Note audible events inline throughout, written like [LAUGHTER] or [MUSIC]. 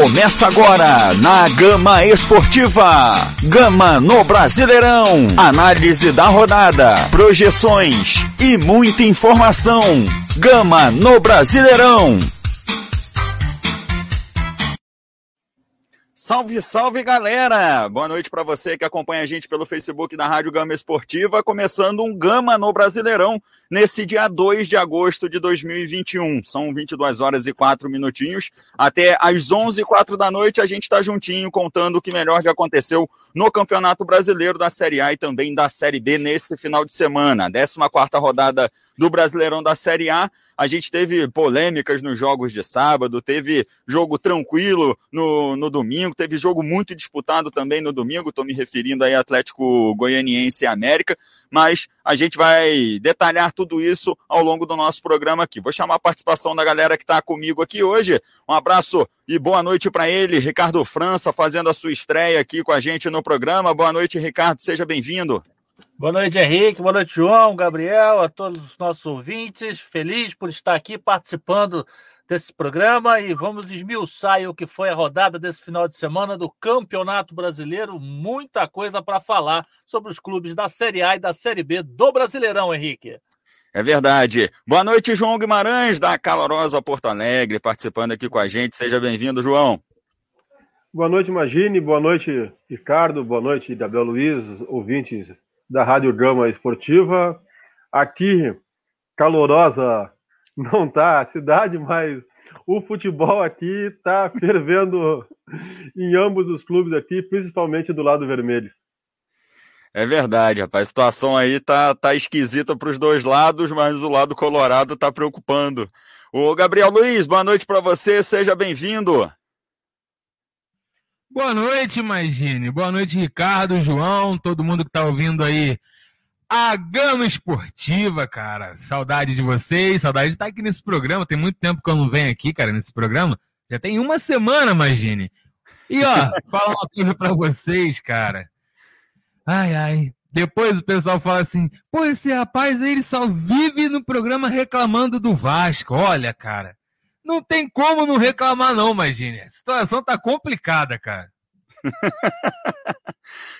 Começa agora na Gama Esportiva. Gama no Brasileirão. Análise da rodada, projeções e muita informação. Gama no Brasileirão. Salve, salve galera! Boa noite para você que acompanha a gente pelo Facebook da Rádio Gama Esportiva, começando um Gama no Brasileirão nesse dia 2 de agosto de 2021. São 22 horas e 4 minutinhos. Até às 11 e 4 da noite a gente está juntinho contando o que melhor já aconteceu no Campeonato Brasileiro da Série A e também da Série B nesse final de semana. 14 rodada do Brasileirão da Série A. A gente teve polêmicas nos jogos de sábado, teve jogo tranquilo no, no domingo, teve jogo muito disputado também no domingo. Estou me referindo aí Atlético Goianiense e América, mas a gente vai detalhar tudo isso ao longo do nosso programa aqui. Vou chamar a participação da galera que está comigo aqui hoje. Um abraço e boa noite para ele, Ricardo França, fazendo a sua estreia aqui com a gente no programa. Boa noite, Ricardo, seja bem-vindo. Boa noite, Henrique. Boa noite, João, Gabriel, a todos os nossos ouvintes. Feliz por estar aqui participando desse programa e vamos esmiuçar o que foi a rodada desse final de semana do Campeonato Brasileiro. Muita coisa para falar sobre os clubes da Série A e da Série B do Brasileirão, Henrique. É verdade. Boa noite, João Guimarães, da calorosa Porto Alegre, participando aqui com a gente. Seja bem-vindo, João. Boa noite, Imagine. Boa noite, Ricardo. Boa noite, Gabriel Luiz, ouvintes da Rádio Gama Esportiva. Aqui, calorosa não tá a cidade, mas o futebol aqui está [LAUGHS] fervendo em ambos os clubes aqui, principalmente do lado vermelho. É verdade, rapaz. A situação aí tá, tá esquisita para os dois lados, mas o lado colorado tá preocupando. O Gabriel Luiz, boa noite para você, seja bem-vindo. Boa noite, Imagine. Boa noite, Ricardo, João, todo mundo que tá ouvindo aí a Gama Esportiva, cara. Saudade de vocês, saudade de estar aqui nesse programa. Tem muito tempo que eu não venho aqui, cara, nesse programa. Já tem uma semana, imagine. E ó, [LAUGHS] falar uma coisa pra vocês, cara. Ai, ai. Depois o pessoal fala assim: pô, esse rapaz ele só vive no programa reclamando do Vasco. Olha, cara. Não tem como não reclamar, não, imagine. A situação tá complicada, cara. [LAUGHS]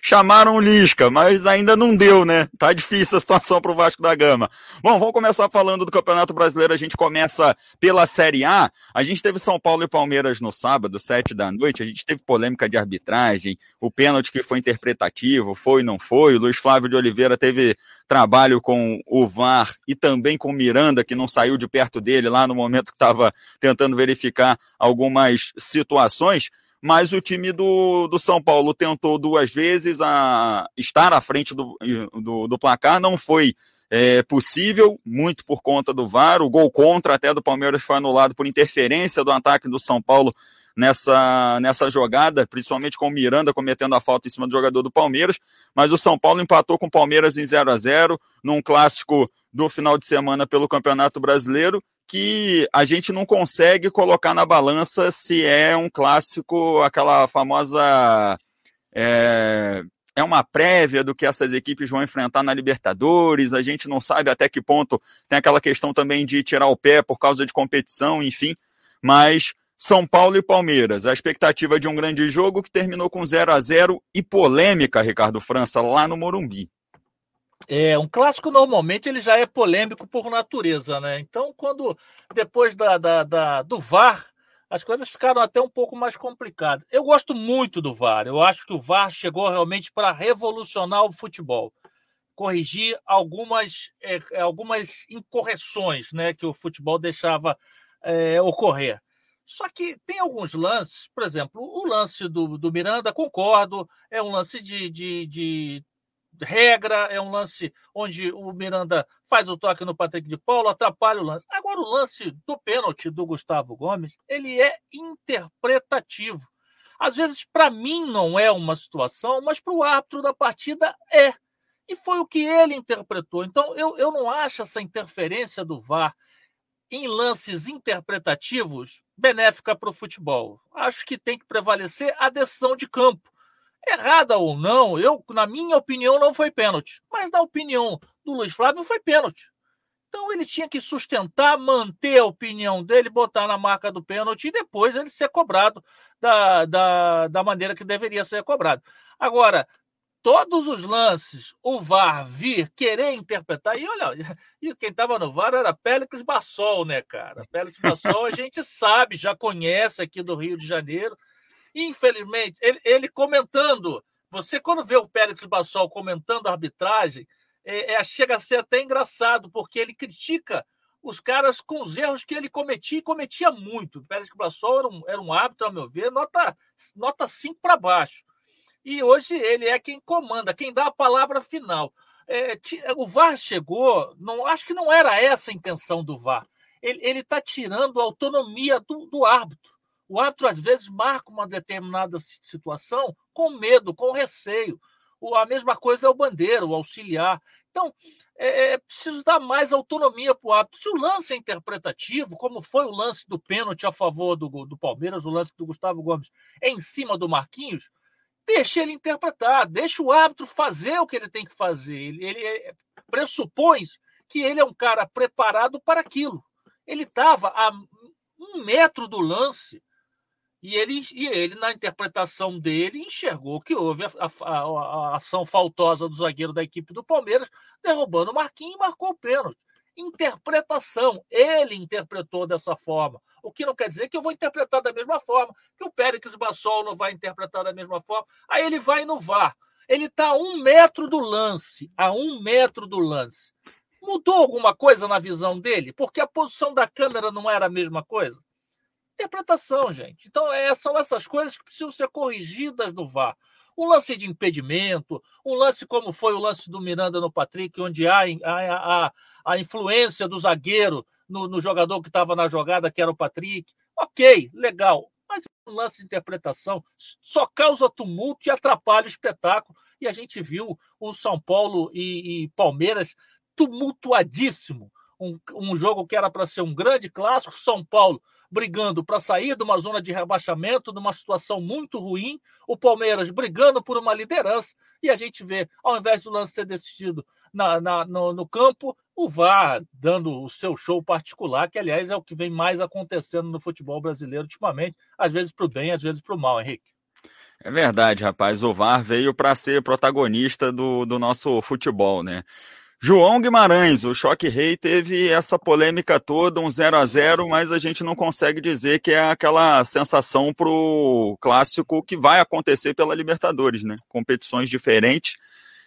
Chamaram o Lisca, mas ainda não deu, né? Tá difícil a situação pro Vasco da Gama. Bom, vamos começar falando do Campeonato Brasileiro. A gente começa pela Série A. A gente teve São Paulo e Palmeiras no sábado, sete da noite. A gente teve polêmica de arbitragem, o pênalti que foi interpretativo, foi, não foi. O Luiz Flávio de Oliveira teve trabalho com o VAR e também com o Miranda, que não saiu de perto dele lá no momento que estava tentando verificar algumas situações mas o time do, do São Paulo tentou duas vezes a estar à frente do, do, do placar, não foi é, possível, muito por conta do VAR. O gol contra até do Palmeiras foi anulado por interferência do ataque do São Paulo nessa, nessa jogada, principalmente com o Miranda cometendo a falta em cima do jogador do Palmeiras. Mas o São Paulo empatou com o Palmeiras em 0 a 0 num clássico do final de semana pelo Campeonato Brasileiro que a gente não consegue colocar na balança se é um clássico, aquela famosa. É, é uma prévia do que essas equipes vão enfrentar na Libertadores, a gente não sabe até que ponto tem aquela questão também de tirar o pé por causa de competição, enfim, mas São Paulo e Palmeiras, a expectativa de um grande jogo que terminou com 0 a 0 e polêmica, Ricardo França, lá no Morumbi. É, um clássico normalmente ele já é polêmico por natureza, né? Então, quando depois da, da, da, do VAR, as coisas ficaram até um pouco mais complicadas. Eu gosto muito do VAR. Eu acho que o VAR chegou realmente para revolucionar o futebol, corrigir algumas, é, algumas incorreções, né, que o futebol deixava é, ocorrer. Só que tem alguns lances, por exemplo, o lance do, do Miranda, concordo, é um lance de, de, de regra, é um lance onde o Miranda faz o toque no Patrick de Paulo, atrapalha o lance. Agora, o lance do pênalti do Gustavo Gomes, ele é interpretativo. Às vezes, para mim, não é uma situação, mas para o árbitro da partida é. E foi o que ele interpretou. Então, eu, eu não acho essa interferência do VAR em lances interpretativos benéfica para o futebol. Acho que tem que prevalecer a decisão de campo. Errada ou não, eu, na minha opinião, não foi pênalti. Mas na opinião do Luiz Flávio, foi pênalti. Então ele tinha que sustentar, manter a opinião dele, botar na marca do pênalti e depois ele ser cobrado da, da, da maneira que deveria ser cobrado. Agora, todos os lances, o VAR vir querer interpretar, e olha, [LAUGHS] e quem estava no VAR era Pélix Bassol, né, cara? Pélix Bassol a gente sabe, já conhece aqui do Rio de Janeiro. Infelizmente, ele, ele comentando, você quando vê o Pélix Bassol comentando a arbitragem, é, é, chega a ser até engraçado, porque ele critica os caras com os erros que ele cometia e cometia muito. O Pérez Bassol era um, era um árbitro, ao meu ver, nota, nota 5 para baixo. E hoje ele é quem comanda, quem dá a palavra final. É, o VAR chegou, não acho que não era essa a intenção do VAR. Ele está tirando a autonomia do, do árbitro. O árbitro, às vezes, marca uma determinada situação com medo, com receio. A mesma coisa é o bandeiro, o auxiliar. Então, é, é preciso dar mais autonomia para o árbitro. Se o lance é interpretativo, como foi o lance do pênalti a favor do, do Palmeiras, o lance do Gustavo Gomes em cima do Marquinhos, deixe ele interpretar, deixe o árbitro fazer o que ele tem que fazer. Ele, ele é, pressupõe que ele é um cara preparado para aquilo. Ele estava a um metro do lance e ele, e ele, na interpretação dele, enxergou que houve a, a, a, ação faltosa do zagueiro da equipe do Palmeiras, derrubando o Marquinhos e marcou o pênalti. Interpretação. Ele interpretou dessa forma. O que não quer dizer que eu vou interpretar da mesma forma, que o Péricles Bassol não vai interpretar da mesma forma. Aí ele vai no VAR. Ele está a um metro do lance. A um metro do lance. Mudou alguma coisa na visão dele? Porque a posição da câmera não era a mesma coisa? Interpretação, gente. Então, é, são essas coisas que precisam ser corrigidas no VAR. Um lance de impedimento, um lance como foi o lance do Miranda no Patrick, onde há a, a, a influência do zagueiro no, no jogador que estava na jogada, que era o Patrick. Ok, legal. Mas um lance de interpretação só causa tumulto e atrapalha o espetáculo. E a gente viu o São Paulo e, e Palmeiras tumultuadíssimo. Um, um jogo que era para ser um grande clássico, São Paulo brigando para sair de uma zona de rebaixamento, numa situação muito ruim, o Palmeiras brigando por uma liderança, e a gente vê, ao invés do lance ser decidido na, na no, no, campo, o VAR dando o seu show particular, que aliás é o que vem mais acontecendo no futebol brasileiro ultimamente, às vezes para o bem, às vezes para o mal, Henrique. É verdade, rapaz. O VAR veio para ser protagonista do, do nosso futebol, né? João Guimarães, o Choque Rei teve essa polêmica toda, um 0 a 0 mas a gente não consegue dizer que é aquela sensação pro clássico que vai acontecer pela Libertadores, né? Competições diferentes.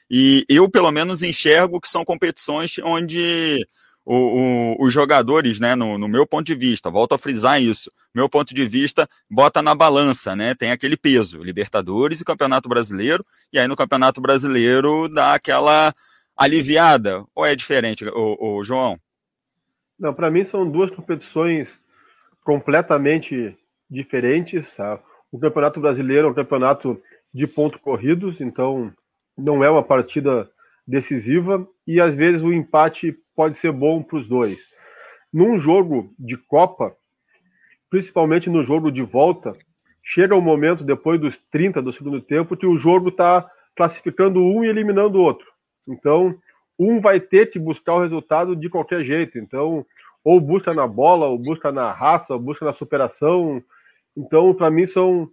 E eu, pelo menos, enxergo que são competições onde o, o, os jogadores, né, no, no, meu ponto de vista, volto a frisar isso, meu ponto de vista, bota na balança, né, tem aquele peso, Libertadores e Campeonato Brasileiro, e aí no Campeonato Brasileiro dá aquela aliviada? Ou é diferente, o, o João? Não, para mim são duas competições completamente diferentes. Tá? O Campeonato Brasileiro é um campeonato de pontos corridos, então não é uma partida decisiva e às vezes o empate pode ser bom para os dois. Num jogo de Copa, principalmente no jogo de volta, chega o um momento depois dos 30 do segundo tempo que o jogo está classificando um e eliminando o outro. Então, um vai ter que buscar o resultado de qualquer jeito. Então, ou busca na bola, ou busca na raça, ou busca na superação. Então, para mim, são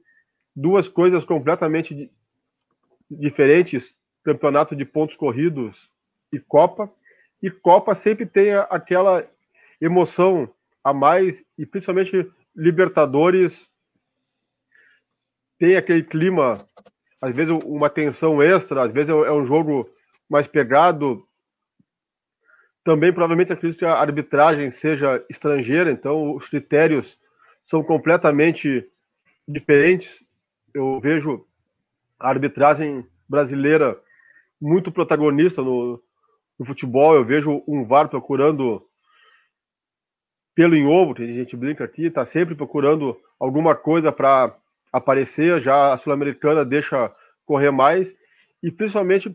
duas coisas completamente diferentes: campeonato de pontos corridos e Copa. E Copa sempre tem aquela emoção a mais, e principalmente Libertadores tem aquele clima, às vezes uma tensão extra, às vezes é um jogo mais pegado. Também provavelmente acredito que a arbitragem seja estrangeira, então os critérios são completamente diferentes. Eu vejo a arbitragem brasileira muito protagonista no, no futebol. Eu vejo um VAR procurando pelo em ovo, que a gente brinca aqui, está sempre procurando alguma coisa para aparecer. Já a Sul-Americana deixa correr mais e principalmente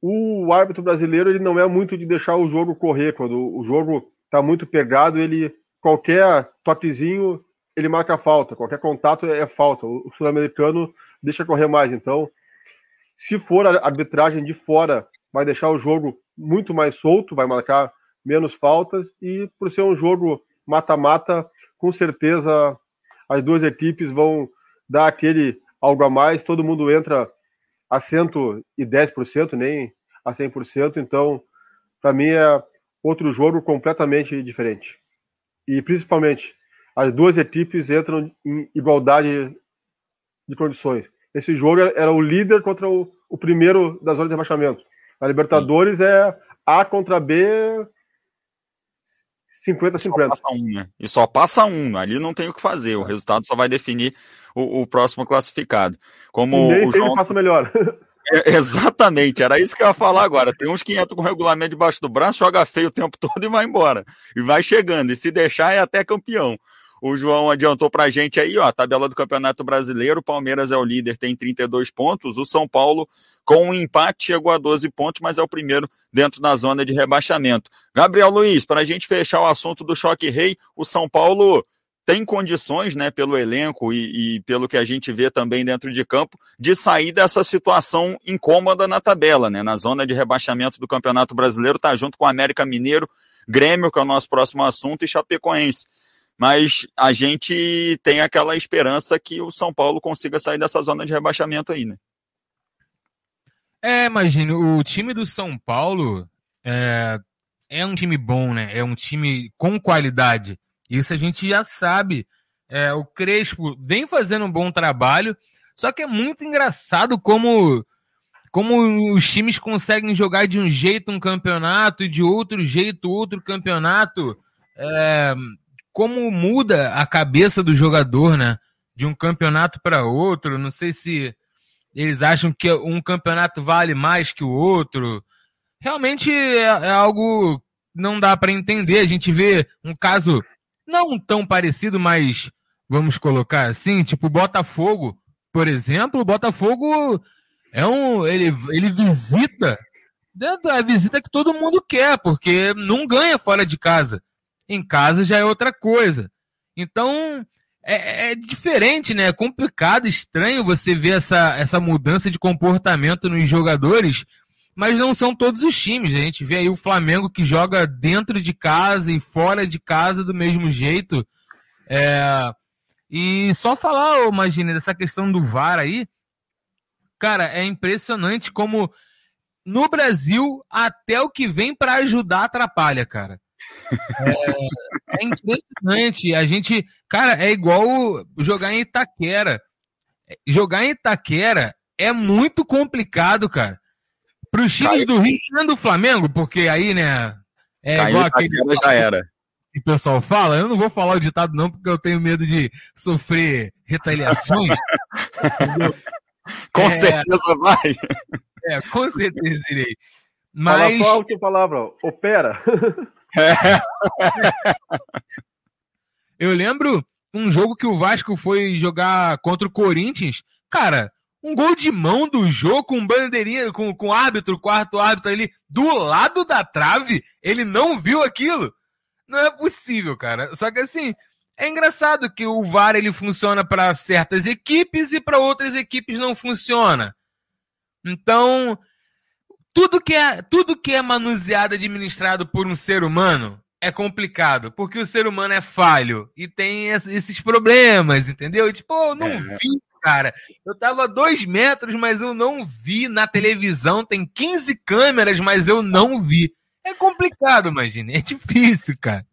o árbitro brasileiro ele não é muito de deixar o jogo correr. Quando o jogo está muito pegado, ele qualquer toquezinho ele marca falta, qualquer contato é falta. O sul-americano deixa correr mais. Então, se for a arbitragem de fora, vai deixar o jogo muito mais solto, vai marcar menos faltas e por ser um jogo mata-mata, com certeza as duas equipes vão dar aquele algo a mais, todo mundo entra a 110%, nem a 100%, então para mim é outro jogo completamente diferente. E principalmente as duas equipes entram em igualdade de condições. Esse jogo era o líder contra o, o primeiro da zona de rebaixamento. A Libertadores Sim. é A contra B 50-50. Um, né? E só passa um, ali não tem o que fazer, o resultado só vai definir o, o próximo classificado. Como nem o João... passa melhor. [LAUGHS] É, exatamente, era isso que eu ia falar agora. Tem uns que entram com o regulamento debaixo do braço, joga feio o tempo [LAUGHS] todo e vai embora. E vai chegando, e se deixar é até campeão. O João adiantou pra gente aí, ó, a tabela do Campeonato Brasileiro. O Palmeiras é o líder, tem 32 pontos. O São Paulo, com um empate, chegou a 12 pontos, mas é o primeiro dentro da zona de rebaixamento. Gabriel Luiz, para a gente fechar o assunto do choque rei, o São Paulo tem condições, né, pelo elenco e, e, pelo que a gente vê também dentro de campo, de sair dessa situação incômoda na tabela, né, na zona de rebaixamento do Campeonato Brasileiro, tá junto com o América Mineiro, Grêmio, que é o nosso próximo assunto, e Chapecoense mas a gente tem aquela esperança que o São Paulo consiga sair dessa zona de rebaixamento aí, né? É, imagine, o time do São Paulo é, é um time bom, né? É um time com qualidade. Isso a gente já sabe. É, o Crespo vem fazendo um bom trabalho, só que é muito engraçado como como os times conseguem jogar de um jeito um campeonato e de outro jeito outro campeonato. É, como muda a cabeça do jogador, né? De um campeonato para outro. Não sei se eles acham que um campeonato vale mais que o outro. Realmente é, é algo não dá para entender. A gente vê um caso não tão parecido, mas vamos colocar assim, tipo Botafogo, por exemplo, o Botafogo é um ele, ele visita a visita que todo mundo quer, porque não ganha fora de casa. Em casa já é outra coisa. Então, é, é, diferente, né? É complicado, estranho você ver essa, essa mudança de comportamento nos jogadores, mas não são todos os times. A gente vê aí o Flamengo que joga dentro de casa e fora de casa do mesmo jeito. É... E só falar, imagine, dessa questão do VAR aí, cara, é impressionante como no Brasil até o que vem para ajudar atrapalha, cara. É, é, impressionante. A gente, cara, é igual jogar em Itaquera. Jogar em Itaquera é muito complicado, cara. Para os times Caiu. do Rio e do Flamengo, porque aí, né? É Caiu igual aquele. Já era. Que o pessoal fala, eu não vou falar o ditado, não, porque eu tenho medo de sofrer retaliações. com é, certeza vai. É, com certeza irei. Mas. Fala a última palavra, opera. [LAUGHS] Eu lembro um jogo que o Vasco foi jogar contra o Corinthians. Cara, um gol de mão do jogo com bandeirinha, com, com árbitro, quarto árbitro ali, do lado da trave. Ele não viu aquilo. Não é possível, cara. Só que assim, é engraçado que o VAR ele funciona para certas equipes e para outras equipes não funciona. Então, tudo que é, tudo que é manuseado, administrado por um ser humano é complicado, porque o ser humano é falho e tem esses problemas, entendeu? Tipo, eu não é. vi, cara. Eu tava a dois metros, mas eu não vi na televisão. Tem 15 câmeras, mas eu não vi. É complicado, imagina. É difícil, cara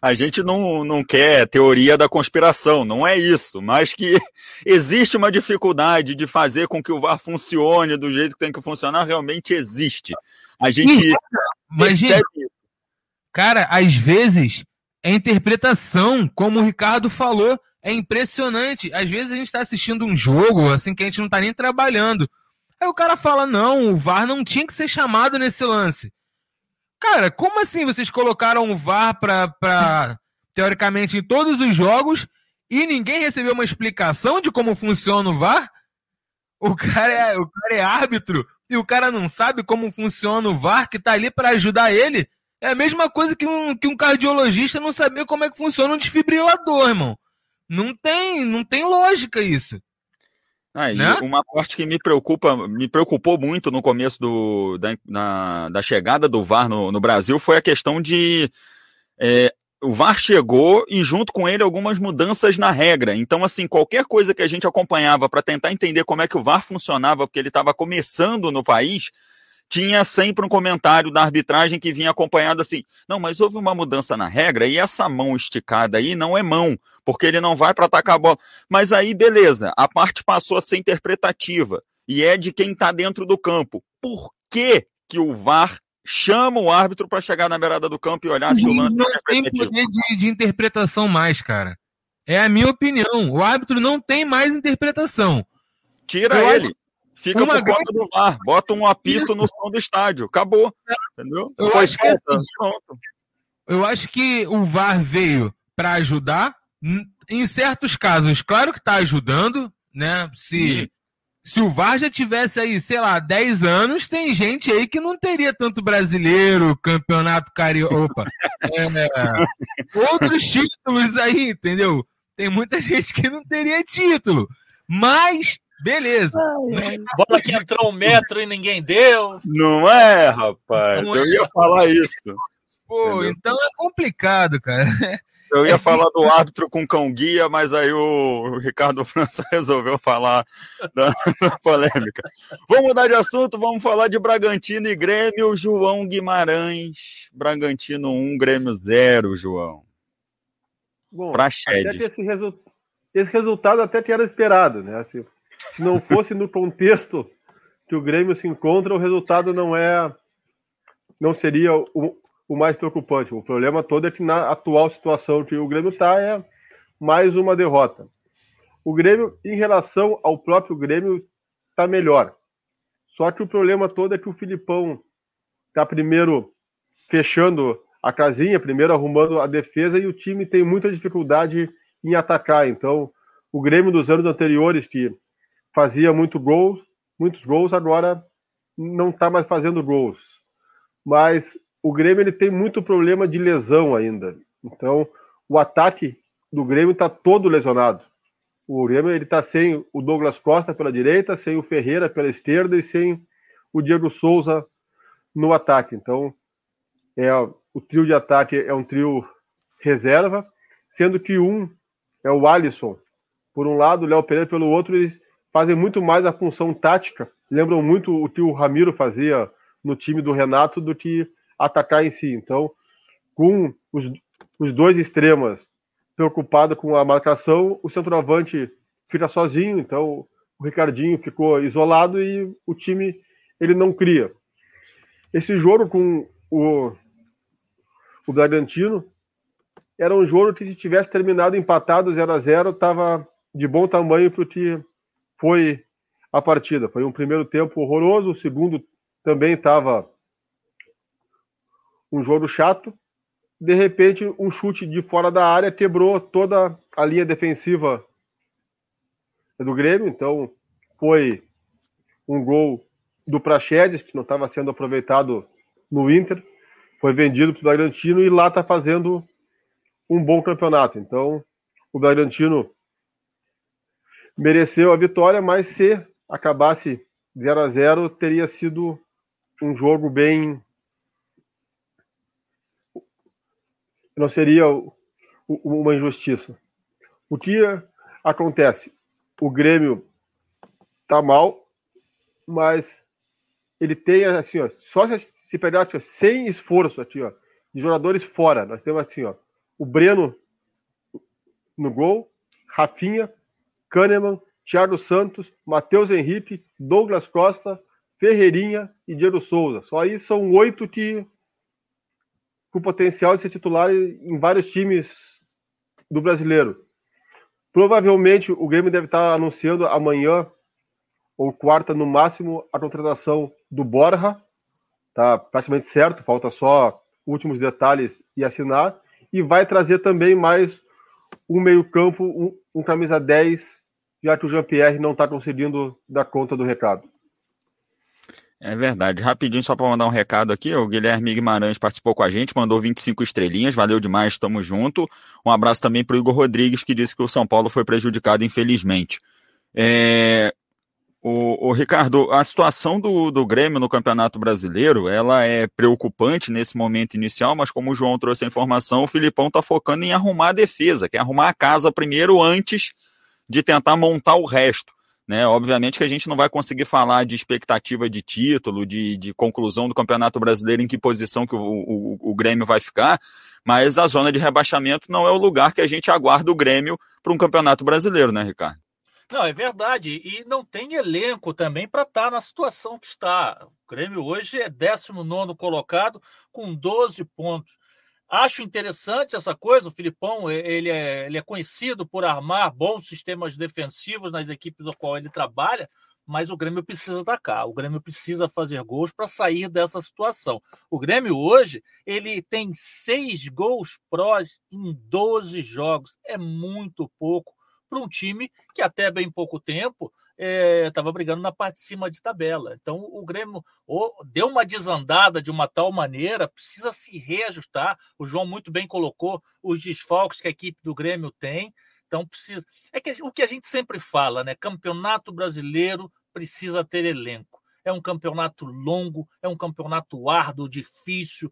a gente não, não quer teoria da conspiração, não é isso, mas que [LAUGHS] existe uma dificuldade de fazer com que o VAR funcione do jeito que tem que funcionar, realmente existe. A gente mas, percebe Cara, às vezes é interpretação, como o Ricardo falou, é impressionante. Às vezes a gente está assistindo um jogo, assim, que a gente não está nem trabalhando. Aí o cara fala, não, o VAR não tinha que ser chamado nesse lance. Cara, como assim vocês colocaram o VAR pra, pra teoricamente, em todos os jogos e ninguém recebeu uma explicação de como funciona o VAR? O cara é, o cara é árbitro e o cara não sabe como funciona o VAR que tá ali para ajudar ele. É a mesma coisa que um, que um cardiologista não saber como é que funciona um desfibrilador, irmão. Não tem, não tem lógica isso. Ah, né? Uma parte que me preocupa, me preocupou muito no começo do, da, na, da chegada do VAR no, no Brasil foi a questão de é, o VAR chegou e junto com ele algumas mudanças na regra. Então, assim, qualquer coisa que a gente acompanhava para tentar entender como é que o VAR funcionava, porque ele estava começando no país, tinha sempre um comentário da arbitragem que vinha acompanhado assim: não, mas houve uma mudança na regra e essa mão esticada aí não é mão, porque ele não vai para atacar a bola. Mas aí, beleza, a parte passou a ser interpretativa e é de quem está dentro do campo. Por que, que o VAR chama o árbitro para chegar na beirada do campo e olhar se o lance não é tem poder de, de interpretação mais, cara. É a minha opinião. O árbitro não tem mais interpretação. Tira Eu ele. Acho... Fica uma por grande... conta do VAR. Bota um apito no som do estádio. Acabou. Entendeu? Eu acho, que assim, eu acho que o VAR veio para ajudar. Em certos casos, claro que está ajudando, né? Se, se o VAR já tivesse aí, sei lá, 10 anos, tem gente aí que não teria tanto brasileiro, campeonato carioca. Opa! [LAUGHS] É, outros títulos aí, entendeu? Tem muita [LAUGHS] gente que não teria título. Mas Beleza. Ai, [LAUGHS] Bola que entrou um metro e ninguém deu. Não é, rapaz. Não eu é. ia falar isso. Pô, Entendeu? então é complicado, cara. [LAUGHS] Eu ia falar do árbitro com cão guia, mas aí o Ricardo [LAUGHS] França resolveu falar da, da, polêmica. Vamos mudar de assunto, vamos falar de Bragantino e Grêmio. João Guimarães, Bragantino 1, Grêmio 0, João. Bom, pra Shed. Esse, resu... esse, resultado até que era esperado, né? Assim, se não fosse no contexto que o Grêmio se encontra, o resultado não é não seria o, o mais preocupante. O problema todo é que na atual situação que o Grêmio está é mais uma derrota. O Grêmio, em relação ao próprio Grêmio, está melhor. Só que o problema todo é que o Filipão está primeiro fechando a casinha, primeiro arrumando a defesa e o time tem muita dificuldade em atacar. Então, o Grêmio dos anos anteriores, que fazia muito gols, muitos gols, agora não está mais fazendo gols. Mas o Grêmio ele tem muito problema de lesão ainda. Então, o ataque do Grêmio está todo lesionado. O Grêmio ele está sem o Douglas Costa pela direita, sem o Ferreira pela esquerda e sem o Diego Souza no ataque. Então, é o trio de ataque é um trio reserva, sendo que um é o Alisson por um lado, o Léo Pereira pelo outro, fazem muito mais a função tática, lembram muito o que o Ramiro fazia no time do Renato do que atacar em si. Então, com os, os dois extremos preocupados com a marcação, o centroavante fica sozinho, então o Ricardinho ficou isolado e o time ele não cria. Esse jogo com o, o Bragantino era um jogo que se tivesse terminado empatado 0 a 0 estava de bom tamanho para o que foi a partida. Foi um primeiro tempo horroroso, o segundo também estava um jogo chato. De repente, um chute de fora da área quebrou toda a linha defensiva do Grêmio. Então, foi um gol do Praxedes, que não estava sendo aproveitado no Inter. Foi vendido para o Bragantino e lá está fazendo um bom campeonato. Então, o Bragantino mereceu a vitória, mas se acabasse 0 a 0 teria sido um jogo bem. Não seria uma injustiça. O que acontece? O Grêmio tá mal, mas ele tem assim, ó, só se pegar assim, sem esforço aqui, ó, de jogadores fora. Nós temos assim, ó, o Breno no gol, Rafinha, Kahneman, Thiago Santos, Matheus Henrique, Douglas Costa, Ferreirinha e Diego Souza. Só aí são oito que com potencial de ser titular em vários times do brasileiro. Provavelmente o Grêmio deve estar anunciando amanhã ou quarta no máximo a contratação do Borja. Tá praticamente certo, falta só últimos detalhes e assinar. E vai trazer também mais um meio-campo, um, um camisa 10 já que o Jean-Pierre não está conseguindo dar conta do recado. É verdade. Rapidinho, só para mandar um recado aqui, o Guilherme Guimarães participou com a gente, mandou 25 estrelinhas, valeu demais, estamos junto. Um abraço também para o Igor Rodrigues, que disse que o São Paulo foi prejudicado, infelizmente. É... O, o, Ricardo, a situação do, do Grêmio no Campeonato Brasileiro, ela é preocupante nesse momento inicial, mas como o João trouxe a informação, o Filipão está focando em arrumar a defesa, quer arrumar a casa primeiro antes de tentar montar o resto. Né? Obviamente que a gente não vai conseguir falar de expectativa de título, de, de conclusão do Campeonato Brasileiro, em que posição que o, o, o Grêmio vai ficar, mas a zona de rebaixamento não é o lugar que a gente aguarda o Grêmio para um Campeonato Brasileiro, né, Ricardo? Não, é verdade. E não tem elenco também para estar na situação que está. O Grêmio hoje é 19 colocado com 12 pontos. Acho interessante essa coisa. O Filipão ele é, ele é conhecido por armar bons sistemas defensivos nas equipes do qual ele trabalha, mas o Grêmio precisa atacar. O Grêmio precisa fazer gols para sair dessa situação. O Grêmio hoje ele tem seis gols prós em 12 jogos. É muito pouco para um time que até bem pouco tempo estava é, brigando na parte de cima de tabela. Então o Grêmio ou, deu uma desandada de uma tal maneira, precisa se reajustar. O João muito bem colocou os desfalques que a equipe do Grêmio tem. Então precisa. É que o que a gente sempre fala, né? Campeonato brasileiro precisa ter elenco é um campeonato longo, é um campeonato árduo, difícil.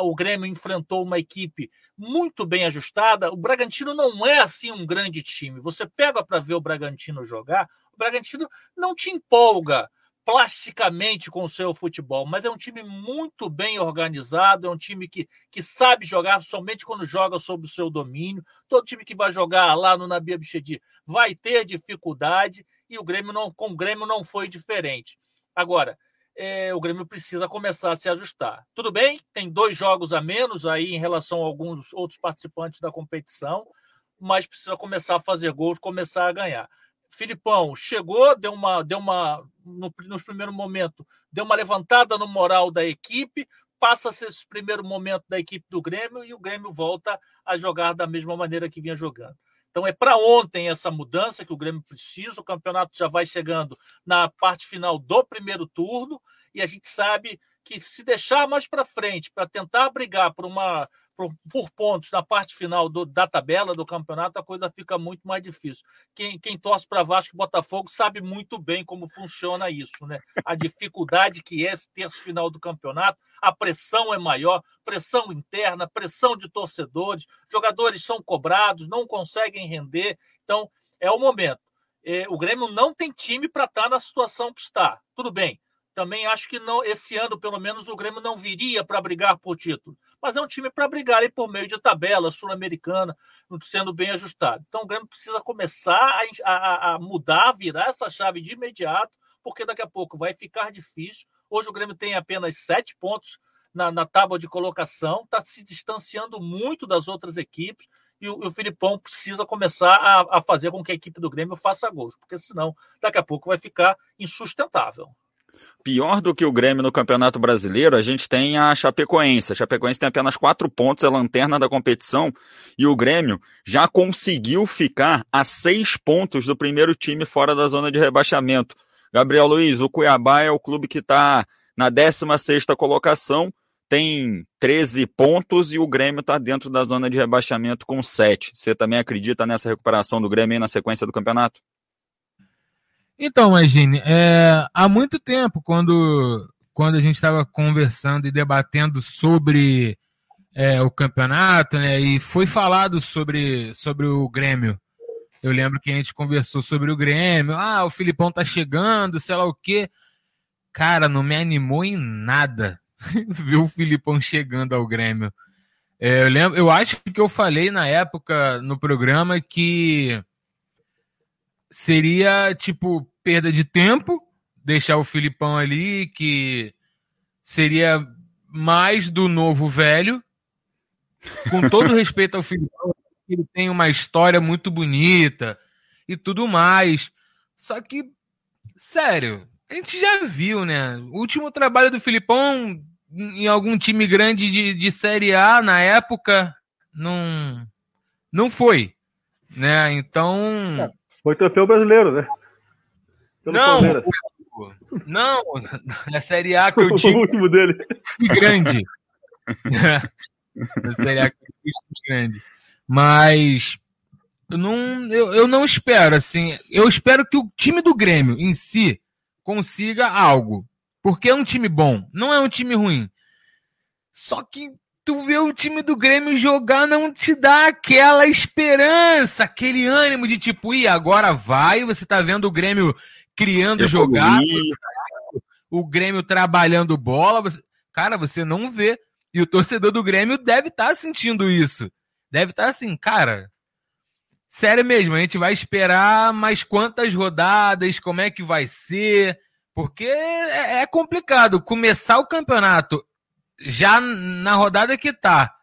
o Grêmio enfrentou uma equipe muito bem ajustada. O Bragantino não é assim um grande time. Você pega para ver o Bragantino jogar, o Bragantino não te empolga plasticamente com o seu futebol, mas é um time muito bem organizado, é um time que, que sabe jogar somente quando joga sob o seu domínio. Todo time que vai jogar lá no Nabia Bichedi vai ter dificuldade e o Grêmio não, com o Grêmio não foi diferente. Agora, é, o Grêmio precisa começar a se ajustar. Tudo bem, tem dois jogos a menos aí em relação a alguns outros participantes da competição, mas precisa começar a fazer gols, começar a ganhar. Filipão chegou, deu uma, deu uma no, nos primeiros momentos, deu uma levantada no moral da equipe, passa-se esse primeiro momento da equipe do Grêmio e o Grêmio volta a jogar da mesma maneira que vinha jogando. Então é para ontem essa mudança que o Grêmio precisa. O campeonato já vai chegando na parte final do primeiro turno e a gente sabe que se deixar mais para frente para tentar brigar por uma por, por, pontos na parte final do, da tabela do campeonato, a coisa fica muito mais difícil. Quem, quem torce para Vasco e Botafogo sabe muito bem como funciona isso, né? A dificuldade que é esse terço final do campeonato, a pressão é maior, pressão interna, pressão de torcedores, jogadores são cobrados, não conseguem render. Então, é o momento. É, o Grêmio não tem time para estar tá na situação que está. Tudo bem também acho que não esse ano, pelo menos, o Grêmio não viria para brigar por título. Mas é um time para brigar aí por meio de tabela sul-americana, sendo bem ajustado. Então o Grêmio precisa começar a, a, a, mudar, virar essa chave de imediato, porque daqui a pouco vai ficar difícil. Hoje o Grêmio tem apenas sete pontos na, na tábua de colocação, está se distanciando muito das outras equipes. E o, o Filipão precisa começar a, a fazer com que a equipe do Grêmio faça gols, porque senão daqui a pouco vai ficar insustentável. Pior do que o Grêmio no Campeonato Brasileiro, a gente tem a Chapecoense. A Chapecoense tem apenas quatro pontos, é lanterna da competição, e o Grêmio já conseguiu ficar a seis pontos do primeiro time fora da zona de rebaixamento. Gabriel Luiz, o Cuiabá é o clube que está na 16 colocação, tem 13 pontos e o Grêmio está dentro da zona de rebaixamento com 7. Você também acredita nessa recuperação do Grêmio na sequência do campeonato? Então, imagine, é, há muito tempo, quando, quando a gente estava conversando e debatendo sobre é, o campeonato, né, e foi falado sobre, sobre o Grêmio. Eu lembro que a gente conversou sobre o Grêmio. Ah, o Filipão tá chegando, sei lá o quê. Cara, não me animou em nada [LAUGHS] ver o Filipão chegando ao Grêmio. É, eu lembro, eu acho que eu falei na época no programa que seria tipo perda de tempo, deixar o Filipão ali, que seria mais do novo velho. Com todo respeito ao Filipão, ele tem uma história muito bonita e tudo mais. Só que, sério, a gente já viu, né? O último trabalho do Filipão em algum time grande de, de Série A na época não, não foi. Né? Então. Foi troféu brasileiro, né? não, [LAUGHS] não, na Série A que eu [LAUGHS] digo. o último dele. Grande. [LAUGHS] na Série A que eu digo grande. Mas eu não, eu, eu não espero, assim. Eu espero que o time do Grêmio em si consiga algo. Porque é um time bom, não é um time ruim. Só que tu vê o time do Grêmio jogar não te dá aquela esperança, aquele ânimo de tipo, e agora vai, você tá vendo o Grêmio criando jogada, o Grêmio trabalhando bola, você... cara, você não vê. E o torcedor do Grêmio deve estar tá sentindo isso. Deve estar tá assim, cara, sério mesmo, a gente vai esperar mais quantas rodadas, como é que vai ser, porque é, é complicado começar o campeonato já na rodada que tá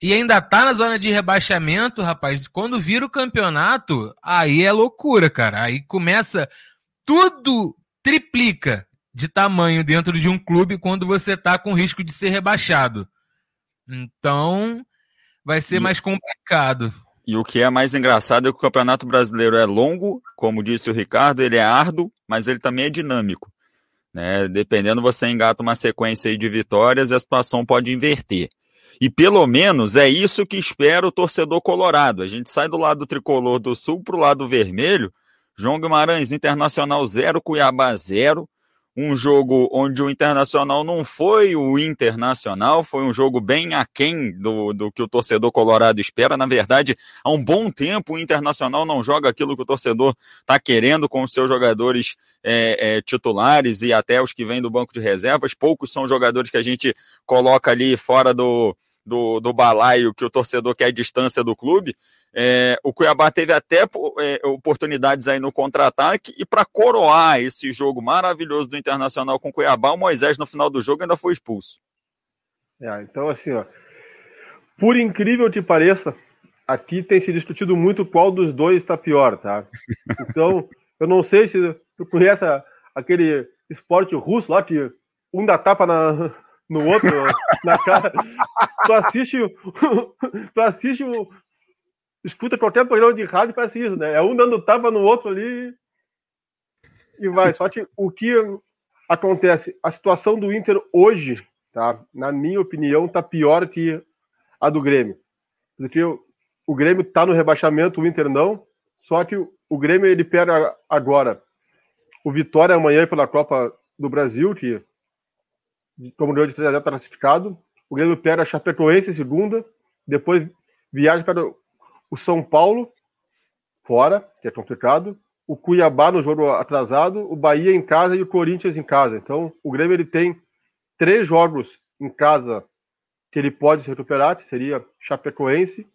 e ainda tá na zona de rebaixamento, rapaz, quando vira o campeonato, aí é loucura, cara. Aí começa tudo triplica de tamanho dentro de um clube quando você tá com risco de ser rebaixado. Então, vai ser e, mais complicado. E o que é mais engraçado é que o Campeonato Brasileiro é longo, como disse o Ricardo, ele é árduo, mas ele também é dinâmico. Né? Dependendo, você engata uma sequência de vitórias e a situação pode inverter. E pelo menos é isso que espera o torcedor colorado. A gente sai do lado tricolor do sul para o lado vermelho. João Guimarães, Internacional 0, Cuiabá 0 um jogo onde o Internacional não foi o Internacional, foi um jogo bem aquém do, do que o torcedor colorado espera. Na verdade, há um bom tempo o Internacional não joga aquilo que o torcedor está querendo com os seus jogadores é, é, titulares e até os que vêm do banco de reservas. Poucos são jogadores que a gente coloca ali fora do, do, do balaio que o torcedor quer a distância do clube. É, o Cuiabá teve até é, oportunidades aí no contra-ataque e para coroar esse jogo maravilhoso do Internacional com o Cuiabá, o Moisés no final do jogo ainda foi expulso. É, então assim, ó, por incrível que pareça, aqui tem se discutido muito qual dos dois está pior, tá? [LAUGHS] Então, eu não sei se tu conhece aquele esporte russo lá que um dá tapa na, no outro, na cara. Tu assiste, [LAUGHS] tu assiste, escuta qualquer programa de rádio parece isso, né? É um dando tapa no outro ali e vai. Só que o que acontece, a situação do Inter hoje, tá? Na minha opinião, tá pior que a do Grêmio. Porque o Grêmio tá no rebaixamento, o Inter não. Só que o Grêmio ele pega agora o Vitória amanhã pela Copa do Brasil, que como ganhou de 3 está classificado. O Grêmio pega a Chapecoense segunda, depois viaja para o São Paulo, fora, que é complicado. O Cuiabá no jogo atrasado, o Bahia em casa e o Corinthians em casa. Então, o Grêmio ele tem três jogos em casa que ele pode se recuperar, que seria Chapecoense,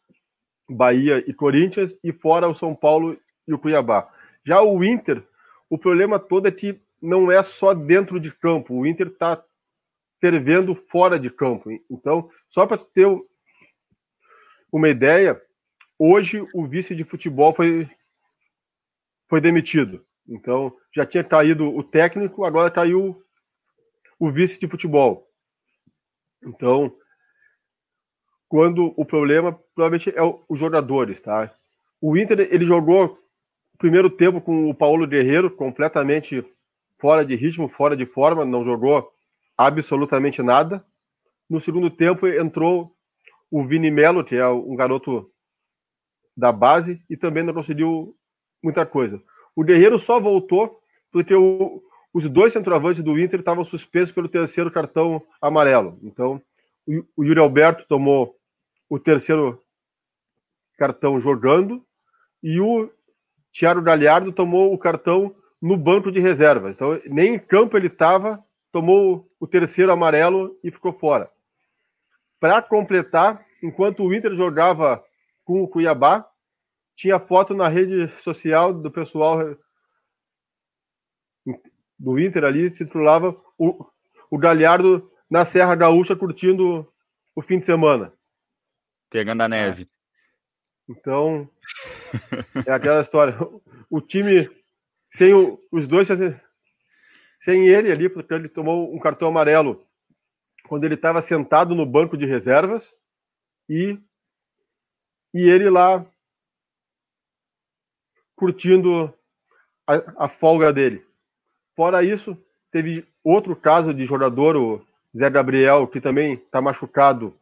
Bahia e Corinthians, e fora o São Paulo e o Cuiabá. Já o Inter, o problema todo é que não é só dentro de campo. O Inter está fervendo fora de campo. Então, só para ter uma ideia, hoje o vice de futebol foi, foi demitido. Então, já tinha caído o técnico, agora caiu o vice de futebol. Então, quando o problema provavelmente é os jogadores, tá? O Inter ele jogou primeiro tempo com o Paulo Guerreiro completamente fora de ritmo, fora de forma, não jogou absolutamente nada. No segundo tempo entrou o Vini Melo, que é um garoto da base, e também não conseguiu muita coisa. O Guerreiro só voltou porque o, os dois centroavantes do Inter estavam suspensos pelo terceiro cartão amarelo. Então, o, o Yuri Alberto tomou o terceiro cartão jogando e o Thiago Galhardo tomou o cartão no banco de reserva. Então, nem em campo ele estava tomou o terceiro amarelo e ficou fora. Para completar, enquanto o Inter jogava com o Cuiabá, tinha foto na rede social do pessoal do Inter ali, se titulava o, o Galhardo na Serra Gaúcha curtindo o fim de semana. Pegando a neve. Então, é aquela história. O time sem o, os dois sem ele ali, porque ele tomou um cartão amarelo quando ele estava sentado no banco de reservas e, e ele lá curtindo a, a folga dele. Fora isso, teve outro caso de jogador, o Zé Gabriel, que também está machucado,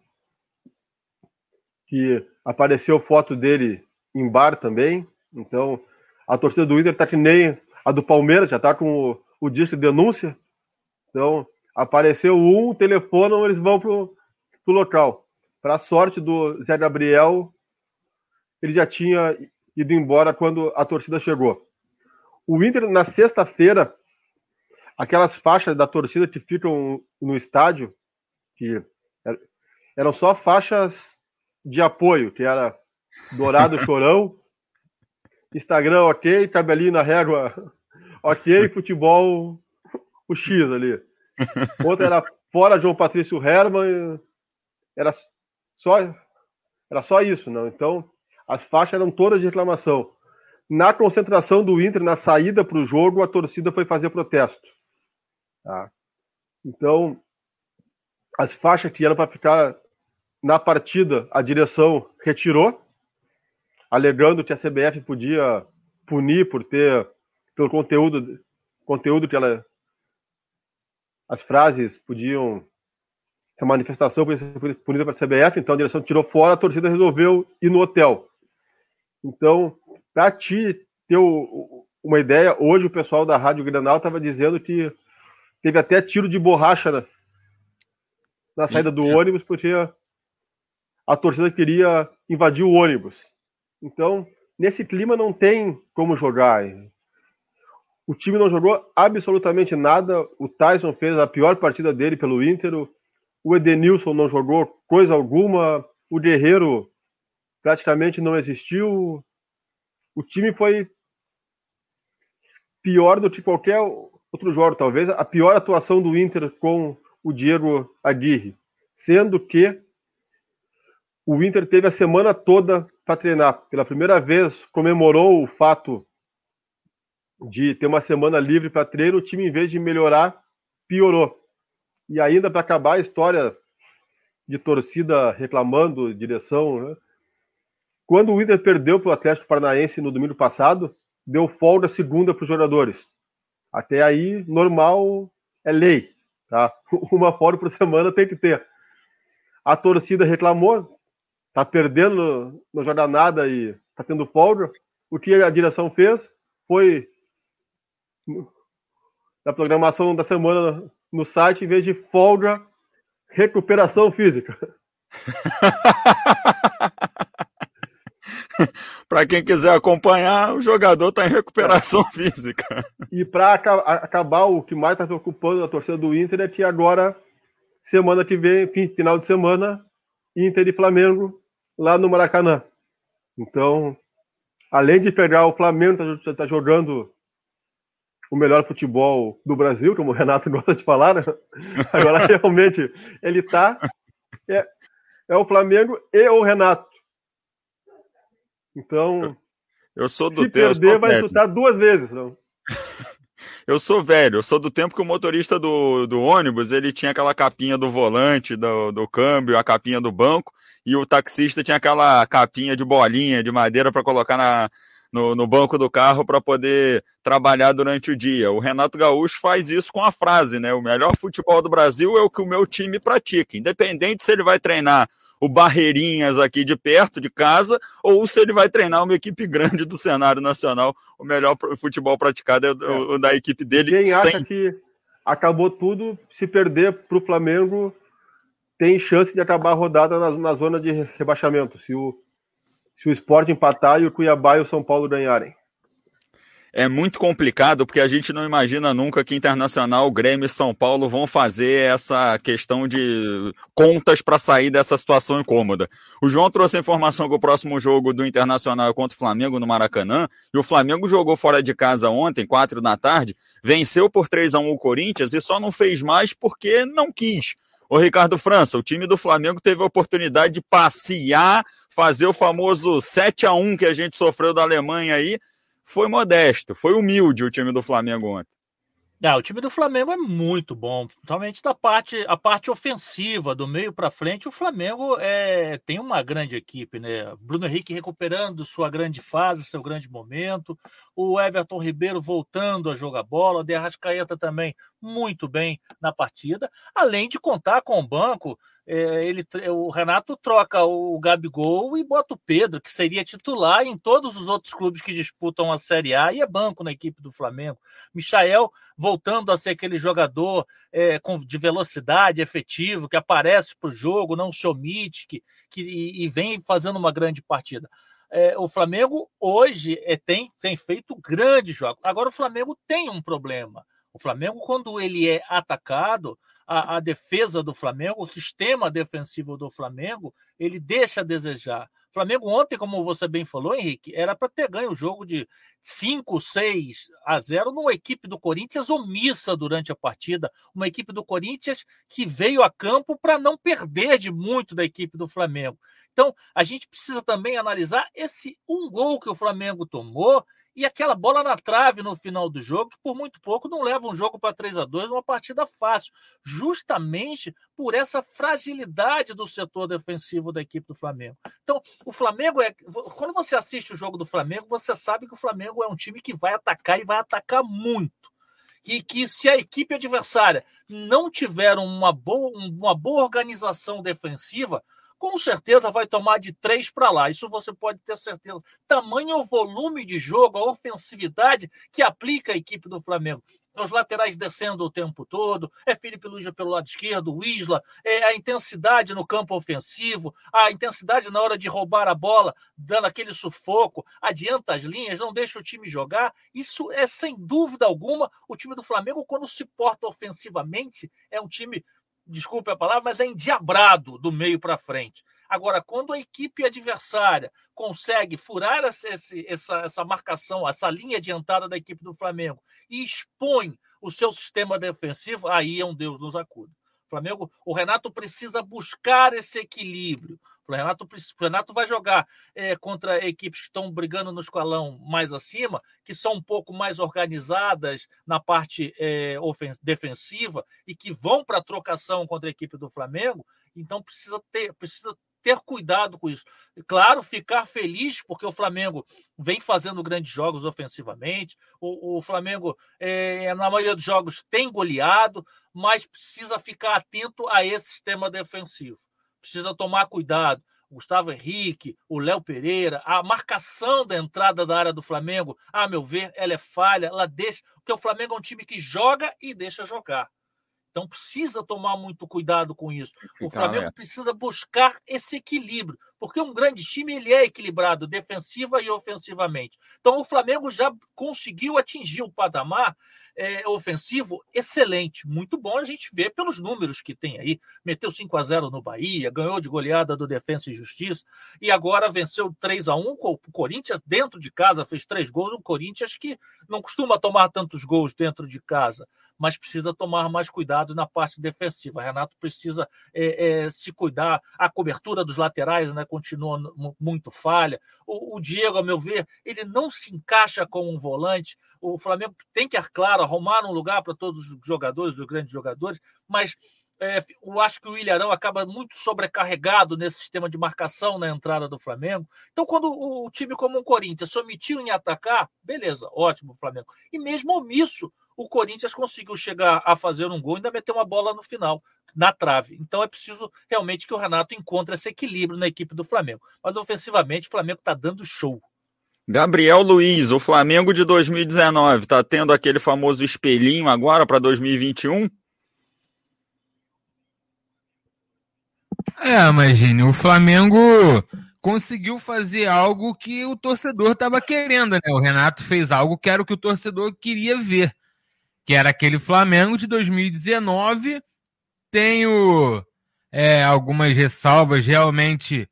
que apareceu foto dele em bar também. Então, a torcida do Inter está que nem a do Palmeiras, já está com o disco de denúncia. Então, apareceu um, telefonam, eles vão pro, pro local. Para sorte do Zé Gabriel, ele já tinha ido embora quando a torcida chegou. O Inter, na sexta-feira, aquelas faixas da torcida que ficam no estádio, que eram só faixas de apoio, que era Dourado [LAUGHS] Chorão, Instagram ok, cabelinho na régua ok, futebol o X ali. [LAUGHS] Outra era fora João Patrício Herman, era só, era só isso, não. Então, as faixas eram todas de reclamação. Na concentração do Inter, na saída para o jogo, a torcida foi fazer protesto. Tá? Então, as faixas que eram para ficar na partida, a direção retirou, alegando que a CBF podia punir por ter, pelo conteúdo, conteúdo que ela. As frases podiam. Essa manifestação ser punida para a CBF, então a direção tirou fora, a torcida resolveu ir no hotel. Então, para ti ter uma ideia, hoje o pessoal da Rádio Granal estava dizendo que teve até tiro de borracha na, na saída do ônibus, porque a torcida queria invadir o ônibus. Então, nesse clima não tem como jogar. O time não jogou absolutamente nada. O Tyson fez a pior partida dele pelo Inter. O Edenilson não jogou coisa alguma. O Guerreiro praticamente não existiu. O time foi pior do que qualquer outro jogo, talvez a pior atuação do Inter com o Diego Aguirre, sendo que o Inter teve a semana toda para treinar. Pela primeira vez comemorou o fato de ter uma semana livre para treino, o time em vez de melhorar, piorou. E ainda para acabar a história de torcida reclamando direção, né? Quando o Inter perdeu para o Atlético Paranaense no domingo passado, deu folga segunda para os jogadores. Até aí, normal é lei. Tá? [LAUGHS] Uma folga por semana tem que ter. A torcida reclamou, tá perdendo no jornada e tá tendo folga. O que a direção fez foi na programação da semana no site, em vez de folga, recuperação física. [LAUGHS] para quem quiser acompanhar, o jogador está em recuperação é. física. E para acabar, o que mais está preocupando a torcida do Inter é que agora, semana que vem, fim, final de semana, Inter e Flamengo lá no Maracanã. Então, além de pegar o Flamengo, está tá jogando o melhor futebol do Brasil, como o Renato [LAUGHS] gosta de falar, né? agora [LAUGHS] realmente ele está. É, é o Flamengo e o Renato. Então, eu sou do se tempo, perder, vai chutar duas vezes. Não? [LAUGHS] eu sou velho, eu sou do tempo que o motorista do, do ônibus ele tinha aquela capinha do volante, do, do câmbio, a capinha do banco, e o taxista tinha aquela capinha de bolinha de madeira para colocar na, no, no, banco do carro para poder trabalhar durante o dia. O Renato Gaúcho faz isso com a frase, né? O melhor futebol do Brasil é o que o meu time pratica, independente se ele vai treinar o Barreirinhas aqui de perto de casa, ou se ele vai treinar uma equipe grande do cenário nacional. O melhor futebol praticado é o, é. da equipe dele. Quem acha que acabou tudo, se perder para o Flamengo, tem chance de acabar a rodada na, na zona de rebaixamento. Se o, se o Sport empatar e o Cuiabá e o São Paulo ganharem é muito complicado porque a gente não imagina nunca que Internacional, Grêmio e São Paulo vão fazer essa questão de contas para sair dessa situação incômoda. O João trouxe a informação que o próximo jogo do Internacional é contra o Flamengo no Maracanã, e o Flamengo jogou fora de casa ontem, quatro da tarde, venceu por 3 a 1 o Corinthians e só não fez mais porque não quis. O Ricardo França, o time do Flamengo teve a oportunidade de passear, fazer o famoso 7 a 1 que a gente sofreu da Alemanha aí, foi modesto, foi humilde o time do Flamengo ontem. É, o time do Flamengo é muito bom, principalmente da parte, a parte ofensiva, do meio para frente. O Flamengo é, tem uma grande equipe, né? Bruno Henrique recuperando sua grande fase, seu grande momento. O Everton Ribeiro voltando a jogar bola. O De Arrascaeta também muito bem na partida, além de contar com o banco. É, ele, o Renato troca o Gabigol e bota o Pedro, que seria titular em todos os outros clubes que disputam a Série A e é banco na equipe do Flamengo. Michael voltando a ser aquele jogador é, com, de velocidade, efetivo, que aparece para o jogo, não se omite, que, que, e, e vem fazendo uma grande partida é, o Flamengo hoje é, tem, tem feito grandes jogos. Agora o Flamengo tem um problema. O Flamengo, quando ele é atacado, a, a, defesa do Flamengo, o sistema defensivo do Flamengo, ele deixa a desejar. O Flamengo ontem, como você bem falou, Henrique, era para ter ganho o jogo de 5, 6 a 0 numa equipe do Corinthians omissa durante a partida, uma equipe do Corinthians que veio a campo para não perder de muito da equipe do Flamengo. Então, a gente precisa também analisar esse um gol que o Flamengo tomou e aquela bola na trave no final do jogo, que por muito pouco não leva um jogo para 3 a 2 uma partida fácil, justamente por essa fragilidade do setor defensivo da equipe do Flamengo. Então, o Flamengo é. Quando você assiste o jogo do Flamengo, você sabe que o Flamengo é um time que vai atacar e vai atacar muito. E que se a equipe adversária não tiver uma boa, uma boa organização defensiva, com certeza vai tomar de três para lá. Isso você pode ter certeza. Tamanho o volume de jogo, a ofensividade que aplica a equipe do Flamengo. Os laterais descendo o tempo todo, é Felipe Luiz pelo lado esquerdo, o Isla, é a intensidade no campo ofensivo, a intensidade na hora de roubar a bola, dando aquele sufoco, adianta as linhas, não deixa o time jogar. Isso é sem dúvida alguma o time do Flamengo, quando se porta ofensivamente, é um time desculpe a palavra, mas é endiabrado do meio para frente. Agora, quando a equipe adversária consegue furar essa, essa, marcação, essa linha adiantada da equipe do Flamengo e expõe o seu sistema defensivo, aí é um Deus nos acuda. Flamengo, o Renato precisa buscar esse equilíbrio. O Renato, o Renato vai jogar é, contra equipes que estão brigando no escalão mais acima, que são um pouco mais organizadas na parte é, defensiva e que vão para a trocação contra a equipe do Flamengo. Então precisa ter, precisa ter cuidado com isso. Claro, ficar feliz porque o Flamengo vem fazendo grandes jogos ofensivamente. O, o Flamengo, é, na maioria dos jogos, tem goleado, mas precisa ficar atento a esse sistema defensivo precisa tomar cuidado. Gustavo Henrique, o Léo Pereira, a marcação da entrada da área do Flamengo, a meu ver, ela é falha, ela deixa. Porque o Flamengo é um time que joga e deixa jogar. Então precisa tomar muito cuidado com isso. O Flamengo é. precisa buscar esse equilíbrio, porque um grande time ele é equilibrado defensiva e ofensivamente. Então o Flamengo já conseguiu atingir o patamar é, ofensivo excelente, muito bom a gente vê pelos números que tem aí. Meteu 5 a 0 no Bahia, ganhou de goleada do Defensa e Justiça e agora venceu 3 a 1 com o Corinthians dentro de casa, fez três gols. O Corinthians que não costuma tomar tantos gols dentro de casa mas precisa tomar mais cuidado na parte defensiva. Renato precisa é, é, se cuidar. A cobertura dos laterais né, continua muito falha. O, o, Diego, a meu ver, ele não se encaixa como um volante. O Flamengo tem que, é claro, arrumar um lugar para todos os jogadores, os grandes jogadores, mas é, eu acho que o Ilharão acaba muito sobrecarregado nesse sistema de marcação na entrada do Flamengo. Então, quando o, o time como o Corinthians se omitiu em atacar, beleza, ótimo Flamengo. E mesmo omisso, o Corinthians conseguiu chegar a fazer um gol e ainda meter uma bola no final, na trave. Então é preciso realmente que o Renato encontre esse equilíbrio na equipe do Flamengo. Mas ofensivamente, o Flamengo está dando show. Gabriel Luiz, o Flamengo de 2019 está tendo aquele famoso espelhinho agora para 2021? É, imagine, o Flamengo conseguiu fazer algo que o torcedor estava querendo, né? O Renato fez algo que era o que o torcedor queria ver que era aquele Flamengo de 2019. Tenho é, algumas ressalvas realmente,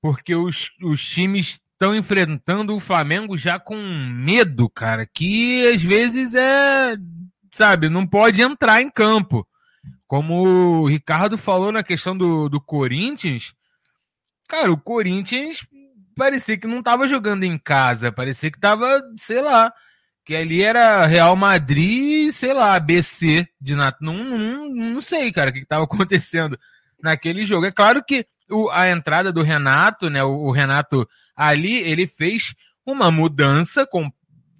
porque os, os times estão enfrentando o Flamengo já com medo, cara, que às vezes é, sabe, não pode entrar em campo. Como o Ricardo falou na questão do, do Corinthians, cara, o Corinthians parecia que não estava jogando em casa, parecia que estava, sei lá, que ali era Real Madrid, sei lá, ABC de Natal. Não, não, não sei, cara, o que estava [LAUGHS] acontecendo naquele jogo. É claro que o, a entrada do Renato, né? O, o, Renato ali, ele fez uma mudança com,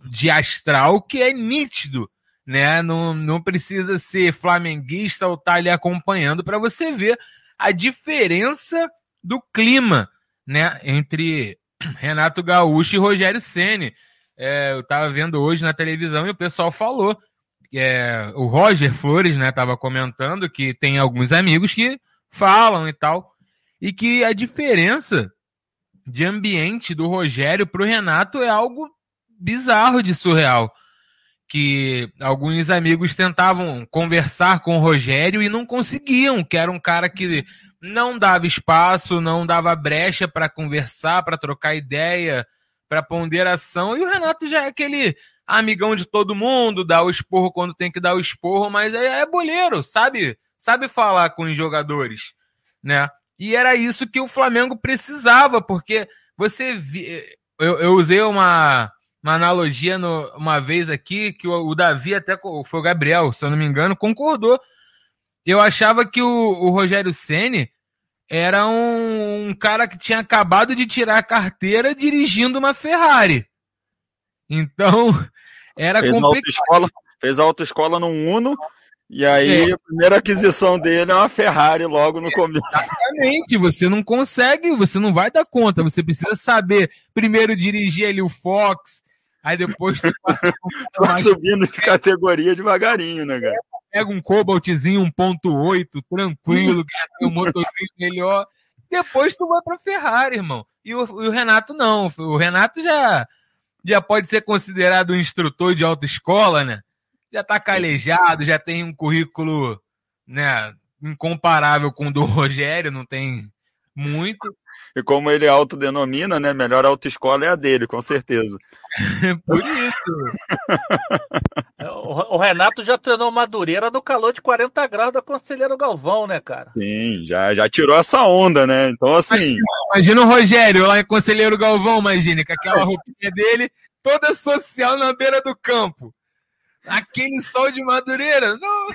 de astral que é nítido né? Não, não precisa ser flamenguista ou estar tá ali acompanhando para você ver a diferença do clima, né? Entre Renato Gaúcho e Rogério Ceni. É, eu estava vendo hoje na televisão e o pessoal falou. É, o Roger Flores, né, estava comentando que tem alguns amigos que falam e tal, e que a diferença de ambiente do Rogério para o Renato é algo bizarro de surreal que alguns amigos tentavam conversar com o Rogério e não conseguiam, que era um cara que não dava espaço, não dava brecha para conversar, para trocar ideia, para ponderação. E o Renato já é aquele amigão de todo mundo, dá o esporro quando tem que dar o esporro, mas é, é boleiro, sabe? Sabe falar com os jogadores, né? E era isso que o Flamengo precisava, porque você vi... eu, eu usei uma uma analogia no, uma vez aqui que o, o, Davi até foi o Gabriel, se eu não me engano, concordou. Eu achava que o, o Rogério Ceni era um, um, cara que tinha acabado de tirar a carteira dirigindo uma Ferrari. Então, [LAUGHS] era fez complicado. Autoescola, fez autoescola num Uno e aí, é. a primeira aquisição dele é uma Ferrari logo no começo. Exatamente, você não consegue, você não vai dar conta, você precisa saber primeiro dirigir ali o Fox, Aí depois tu passa [LAUGHS] subindo de categoria devagarinho, né, cara? Pega um Cobaltzinho 1.8, tranquilo, que já tem um motorzinho melhor. Depois tu vai pra Ferrari, irmão. E o, e o, Renato não. O Renato já, já pode ser considerado um instrutor de autoescola, né? Já tá calejado, já tem um currículo, né, incomparável com o do [LAUGHS] Rogério, não tem muito. E como ele autodenomina, né? Melhor autoescola é a dele, com certeza. [LAUGHS] Por isso. O, Renato já treinou Madureira no calor de 40 graus da Conselheiro Galvão, né, cara? Sim, já, já tirou essa onda, né? Então, assim. Imagina, imagina o Rogério lá em Conselheiro Galvão, imagine, com aquela roupinha dele, toda social na beira do campo. Aquele sol de Madureira. Não.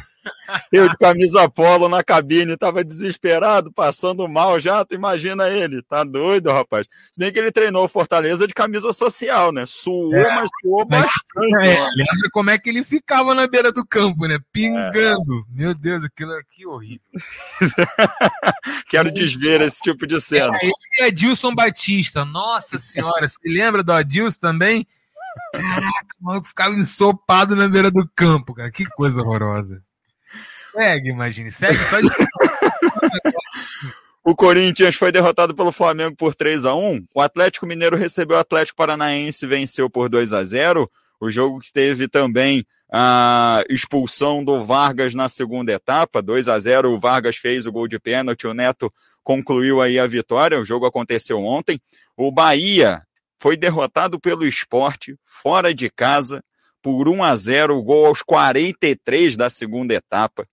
Eu de camisa polo na cabine, tava desesperado, passando mal já, tu imagina ele, tá doido, rapaz. Se bem que ele treinou Fortaleza de camisa social, né? Suou, é, mas suou bastante. É, lembra como é que ele ficava na beira do campo, né? Pingando. É. Meu Deus, aquilo aqui horrível. [LAUGHS] Quero desver esse tipo de cena. É, esse é Adilson Batista, nossa senhora, você lembra do Adilson também? Caraca, o maluco ficava ensopado na beira do campo, cara. Que coisa horrorosa. Segue, imagine. Segue só de. [LAUGHS] O Corinthians foi derrotado pelo Flamengo por 3 a 1 O Atlético Mineiro recebeu o Atlético Paranaense e venceu por 2 a 0 O jogo que teve também a expulsão do Vargas na segunda etapa, 2 a 0 O Vargas fez o gol de pênalti, o Neto concluiu aí a vitória. O jogo aconteceu ontem. O Bahia foi derrotado pelo esporte, fora de casa, por 1 a 0 o gol aos 43 da segunda etapa.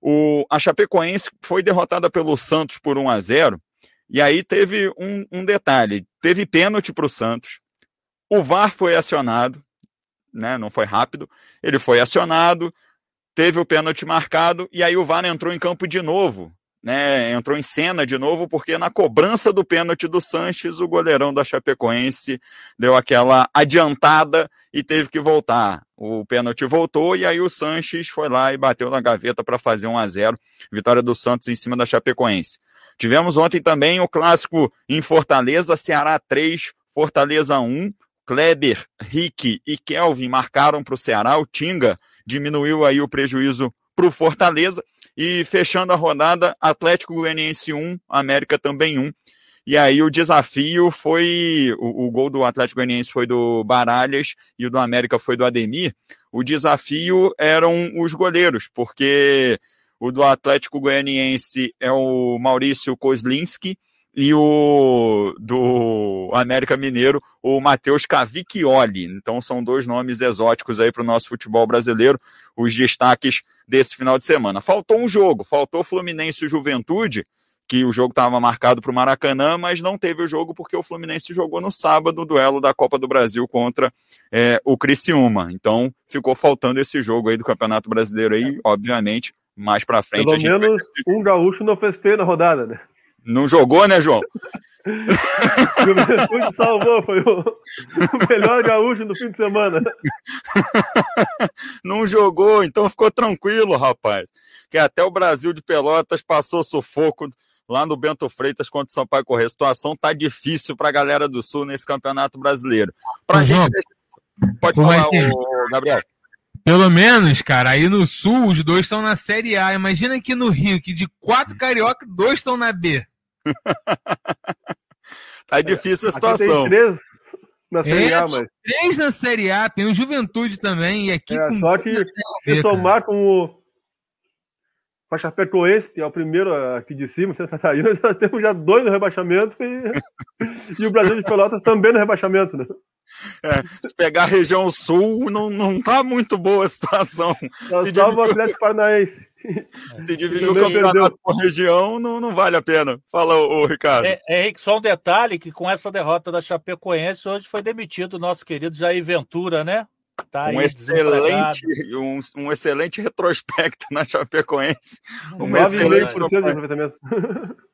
O, a Chapecoense foi derrotada pelo Santos por 1 a 0 e aí teve um, um detalhe: teve pênalti para o Santos, o VAR foi acionado, né, não foi rápido, ele foi acionado, teve o pênalti marcado e aí o VAR entrou em campo de novo né, entrou em cena de novo, porque na cobrança do pênalti do Sanches, o goleirão da Chapecoense deu aquela adiantada e teve que voltar. O pênalti voltou e aí o Sanches foi lá e bateu na gaveta para fazer 1 a 0 vitória do Santos em cima da Chapecoense. Tivemos ontem também o clássico em Fortaleza, Ceará 3, Fortaleza 1. Kleber, Rick e Kelvin marcaram para o Ceará. O Tinga diminuiu aí o prejuízo para o Fortaleza. E fechando a rodada, Atlético Goianiense 1, América também 1. E aí o desafio foi, o, o, gol do Atlético Goianiense foi do Baralhas e o do América foi do Ademir. O desafio eram os goleiros, porque o do Atlético Goianiense é o Maurício Kozlinski e o do América Mineiro, o Matheus Cavicchioli. Então são dois nomes exóticos aí para o nosso futebol brasileiro, os destaques desse final de semana. Faltou um jogo, faltou Fluminense e Juventude, que o jogo estava marcado para o Maracanã, mas não teve o jogo porque o Fluminense jogou no sábado o duelo da Copa do Brasil contra é, o Criciúma. Então ficou faltando esse jogo aí do Campeonato Brasileiro aí, obviamente, mais para frente. Pelo menos um gaúcho não fez feio na rodada, né? Não jogou, né, João? o [LAUGHS] Juventude salvou, foi o, melhor gaúcho do fim de semana. [LAUGHS] Não jogou, então ficou tranquilo, rapaz. Que até o Brasil de Pelotas passou sufoco lá no Bento Freitas contra o Sampaio Correia. A situação tá difícil para a galera do Sul nesse Campeonato Brasileiro. Pra gente... Pode falar, o Gabriel. Pelo menos, cara, aí no Sul os dois estão na Série A. Imagina aqui no Rio, que de quatro carioca, dois estão na B. [LAUGHS] tá difícil a situação. Aqui tem três na Série é, A, mas. Três na Série A, tem o Juventude também, e aqui é, com. Só que se somar com o. Com a Chapecoense, que é o primeiro aqui de cima, Santa Catarina, [LAUGHS] nós temos já dois no rebaixamento e, [LAUGHS] e o Brasil de Pelotas também no rebaixamento, né? É, se pegar a região sul, não, não tá muito boa a situação. Nós se dividir... o Atlético Paranaense. Se dividir o campeonato por região, não, não vale a pena. Fala, o Ricardo. É, Henrique, só um detalhe, que com essa derrota da Chapecoense, hoje foi demitido o nosso querido Jair Ventura, né? Tá um, excelente, um, um, excelente retrospecto na Chapecoense. Um excelente.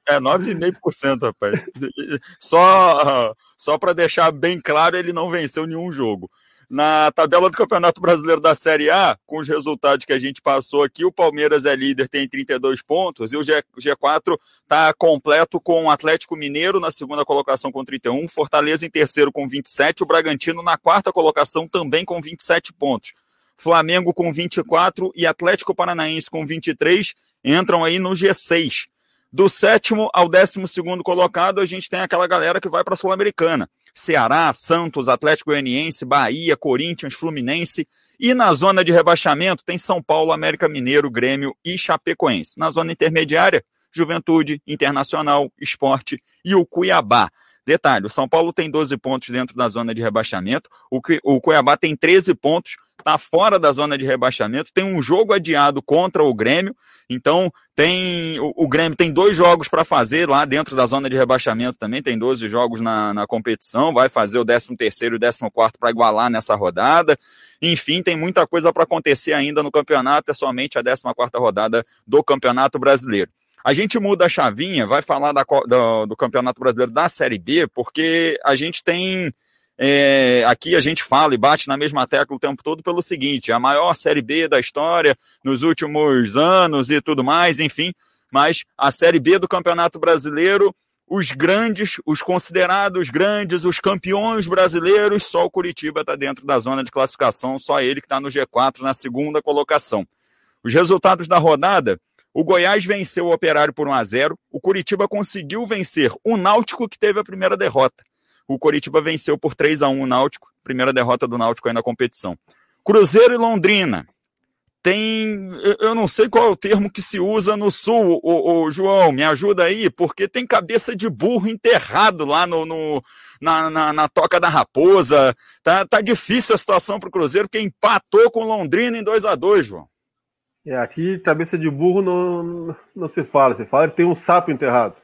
É, 9,5%, rapaz. Só, só para deixar bem claro, ele não venceu nenhum jogo. Na tabela do Campeonato Brasileiro da Série A, com os resultados que a gente passou aqui, o Palmeiras é líder, tem 32 pontos, e o G, G4 está completo com o Atlético Mineiro na segunda colocação com 31, Fortaleza em terceiro com 27, o Bragantino na quarta colocação também com 27 pontos. Flamengo com 24 e Atlético Paranaense com 23 entram aí no G6. Do sétimo ao décimo segundo colocado, a gente tem aquela galera que vai para a Sul-Americana. Ceará, Santos, Atlético Goianiense, Bahia, Corinthians, Fluminense. E na zona de rebaixamento tem São Paulo, América Mineiro, Grêmio e Chapecoense. Na zona intermediária, Juventude, Internacional, Esporte e o Cuiabá. Detalhe, o São Paulo tem 12 pontos dentro da zona de rebaixamento, o, o Cuiabá tem 13 pontos, está fora da zona de rebaixamento, tem um jogo adiado contra o Grêmio, então tem o, o Grêmio tem dois jogos para fazer lá dentro da zona de rebaixamento também, tem 12 jogos na, na competição, vai fazer o 13 terceiro e o 14 quarto para igualar nessa rodada. Enfim, tem muita coisa para acontecer ainda no campeonato, é somente a 14 quarta rodada do Campeonato Brasileiro. A gente muda a chavinha, vai falar da, do, do Campeonato Brasileiro da Série B, porque a gente tem é, aqui a gente fala e bate na mesma tecla o tempo todo pelo seguinte: a maior Série B da história nos últimos anos e tudo mais, enfim. Mas a Série B do Campeonato Brasileiro, os grandes, os considerados grandes, os campeões brasileiros, só o Curitiba está dentro da zona de classificação, só ele que está no G4 na segunda colocação. Os resultados da rodada: o Goiás venceu o Operário por 1 a 0 o Curitiba conseguiu vencer o Náutico, que teve a primeira derrota o Coritiba venceu por 3 a 1 o Náutico, primeira derrota do Náutico aí na competição. Cruzeiro e Londrina. Tem, eu não sei qual é o termo que se usa no sul, o, João, me ajuda aí, porque tem cabeça de burro enterrado lá no, no na, na, na, toca da raposa. Tá, tá difícil a situação para o Cruzeiro, porque empatou com Londrina em 2 a 2 João. É, aqui cabeça de burro não, não se fala, se fala que tem um sapo enterrado.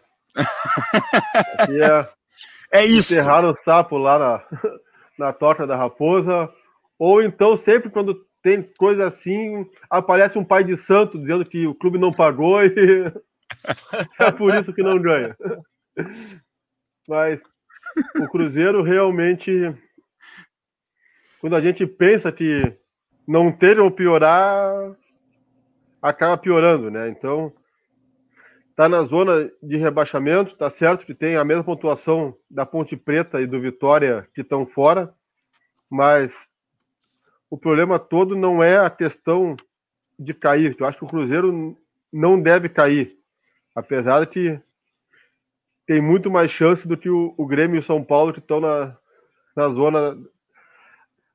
aqui é, [LAUGHS] é isso. Enterraram o sapo lá na, [LAUGHS] na toca da raposa. Ou então, sempre quando tem coisa assim, aparece um pai de santo dizendo que o clube não pagou e [LAUGHS] é por isso que não ganha. Mas o Cruzeiro realmente, quando a gente pensa que não ter ou piorar, acaba piorando, né? Então, está na zona de rebaixamento, tá certo que tem a mesma pontuação da Ponte Preta e do Vitória que estão fora, mas o problema todo não é a questão de cair. Eu acho que o Cruzeiro não deve cair, apesar de que tem muito mais chance do que o, o Grêmio e o São Paulo que estão na, na zona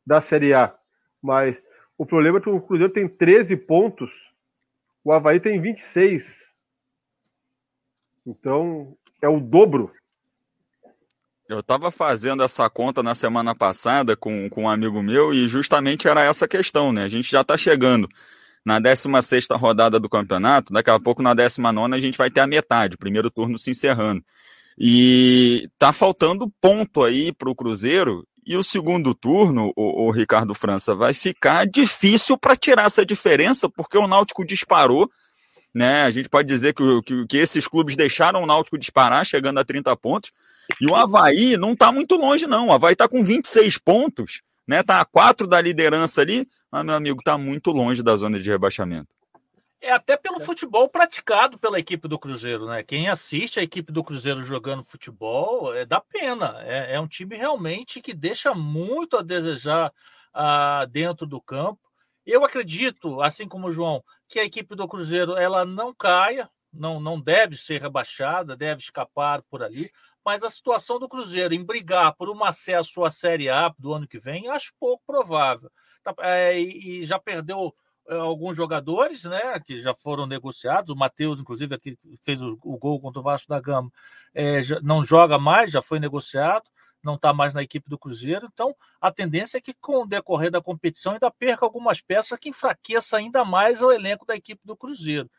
da Série A. Mas o problema é que o Cruzeiro tem 13 pontos, o Havaí tem 26 então, é o dobro. Eu estava fazendo essa conta na semana passada com, com um amigo meu e justamente era essa questão, né? A gente já está chegando na 16 rodada do campeonato, daqui a pouco na 19 a gente vai ter a metade, o primeiro turno se encerrando. E tá faltando ponto aí para o Cruzeiro e o segundo turno, o, o, Ricardo França, vai ficar difícil para tirar essa diferença, porque o Náutico disparou, né? A gente pode dizer que, que, que esses clubes deixaram o Náutico disparar, chegando a 30 pontos. E o Havaí não está muito longe, não. O Havaí está com 26 pontos, né? Tá a 4 da liderança ali, mas, meu amigo, está muito longe da zona de rebaixamento. É até pelo futebol praticado pela equipe do Cruzeiro, né? Quem assiste a equipe do Cruzeiro jogando futebol é dá pena. É, é um time realmente que deixa muito a desejar ah, dentro do campo. Eu acredito, assim como o João, que a equipe do Cruzeiro ela não caia, não, não deve ser rebaixada, deve escapar por ali. Mas a situação do Cruzeiro em brigar por um acesso à Série A do ano que vem, acho pouco provável. Tá, é, e já perdeu é, alguns jogadores, né, que já foram negociados. O Matheus, inclusive, aqui fez o, o, gol contra o Vasco da Gama, é, já, não joga mais, já foi negociado não está mais na equipe do Cruzeiro. Então, a tendência é que, com o decorrer da competição, ainda perca algumas peças que enfraqueça ainda mais o elenco da equipe do Cruzeiro.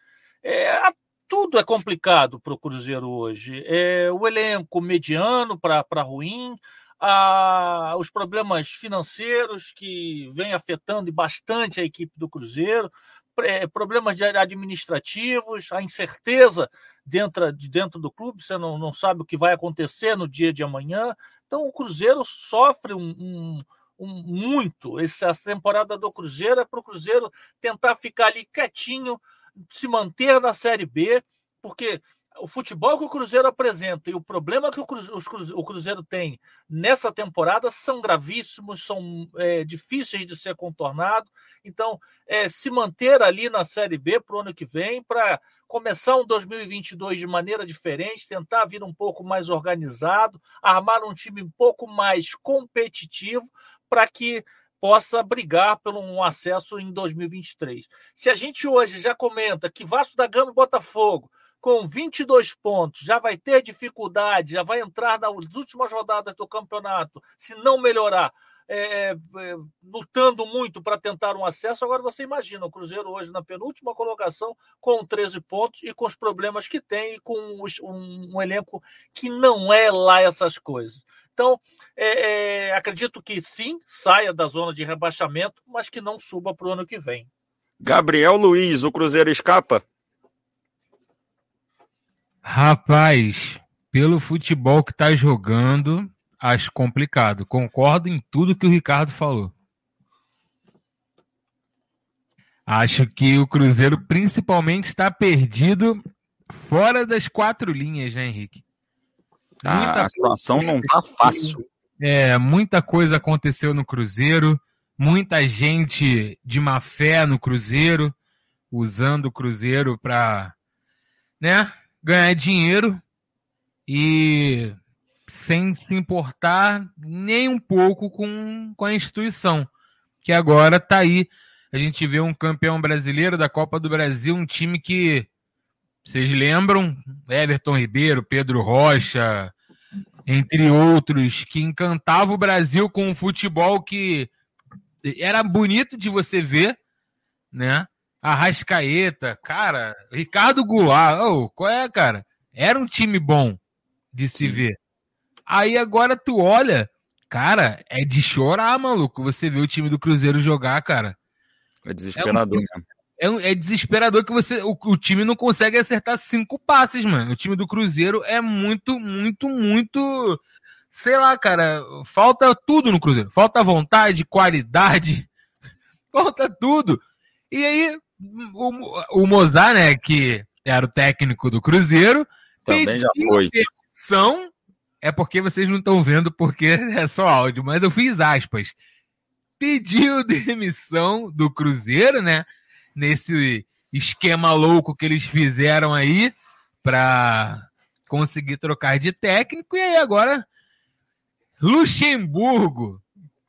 É, tudo é complicado para o Cruzeiro hoje. É, o elenco mediano para ruim, a, os problemas financeiros que vêm afetando bastante a equipe do Cruzeiro, problemas administrativos, a incerteza dentro, de dentro do clube, você não, não sabe o que vai acontecer no dia de amanhã. Então o Cruzeiro sofre um, um, um muito. Essa temporada do Cruzeiro é para o Cruzeiro tentar ficar ali quietinho, se manter na Série B, porque o futebol que o Cruzeiro apresenta e o problema que o Cruzeiro, o Cruzeiro tem nessa temporada são gravíssimos, são é, difíceis de ser contornados. Então, é, se manter ali na Série B para o ano que vem, para começar um 2022 de maneira diferente, tentar vir um pouco mais organizado, armar um time um pouco mais competitivo para que possa brigar pelo um acesso em 2023. Se a gente hoje já comenta que Vasco da Gama e Botafogo com 22 pontos, já vai ter dificuldade, já vai entrar nas últimas rodadas do campeonato, se não melhorar, é, é, lutando muito para tentar um acesso. Agora você imagina o Cruzeiro hoje na penúltima colocação, com 13 pontos e com os problemas que tem, e com os, um, um, elenco que não é lá essas coisas. Então, é, é acredito que sim, saia da zona de rebaixamento, mas que não suba para o ano que vem. Gabriel Luiz, o Cruzeiro escapa? Rapaz, pelo futebol que tá jogando, acho complicado. Concordo em tudo que o Ricardo falou. Acho que o Cruzeiro principalmente está perdido fora das quatro linhas, né, Henrique? Muita a situação não tá fácil. É, muita coisa aconteceu no Cruzeiro, muita gente de má fé no Cruzeiro, usando o Cruzeiro para, né, ganhar dinheiro e sem se importar nem um pouco com, com a instituição, que agora está aí. A gente vê um campeão brasileiro da Copa do Brasil, um time que vocês lembram? Everton Ribeiro, Pedro Rocha, entre outros, que encantava o Brasil com um futebol que era bonito de você ver, né? Arrascaeta, cara, Ricardo Goulart, oh, qual é, cara? Era um time bom de se Sim. ver. Aí agora tu olha, cara, é de chorar, maluco. Você vê o time do Cruzeiro jogar, cara. É desesperador, é, um, é, é, desesperador que você o, o, time não consegue acertar cinco passes, mano. O time do Cruzeiro é muito, muito, muito. Sei lá, cara. Falta tudo no Cruzeiro. Falta vontade, qualidade. [LAUGHS] Falta tudo. E aí, o, o Mozart, né, que era o técnico do Cruzeiro, também já foi. Demissão, é porque vocês não estão vendo porque [LAUGHS] é só áudio, mas eu fiz aspas. Pediu [LAUGHS] demissão do Cruzeiro, né? Nesse esquema louco que eles fizeram aí para conseguir trocar de técnico e aí agora Luxemburgo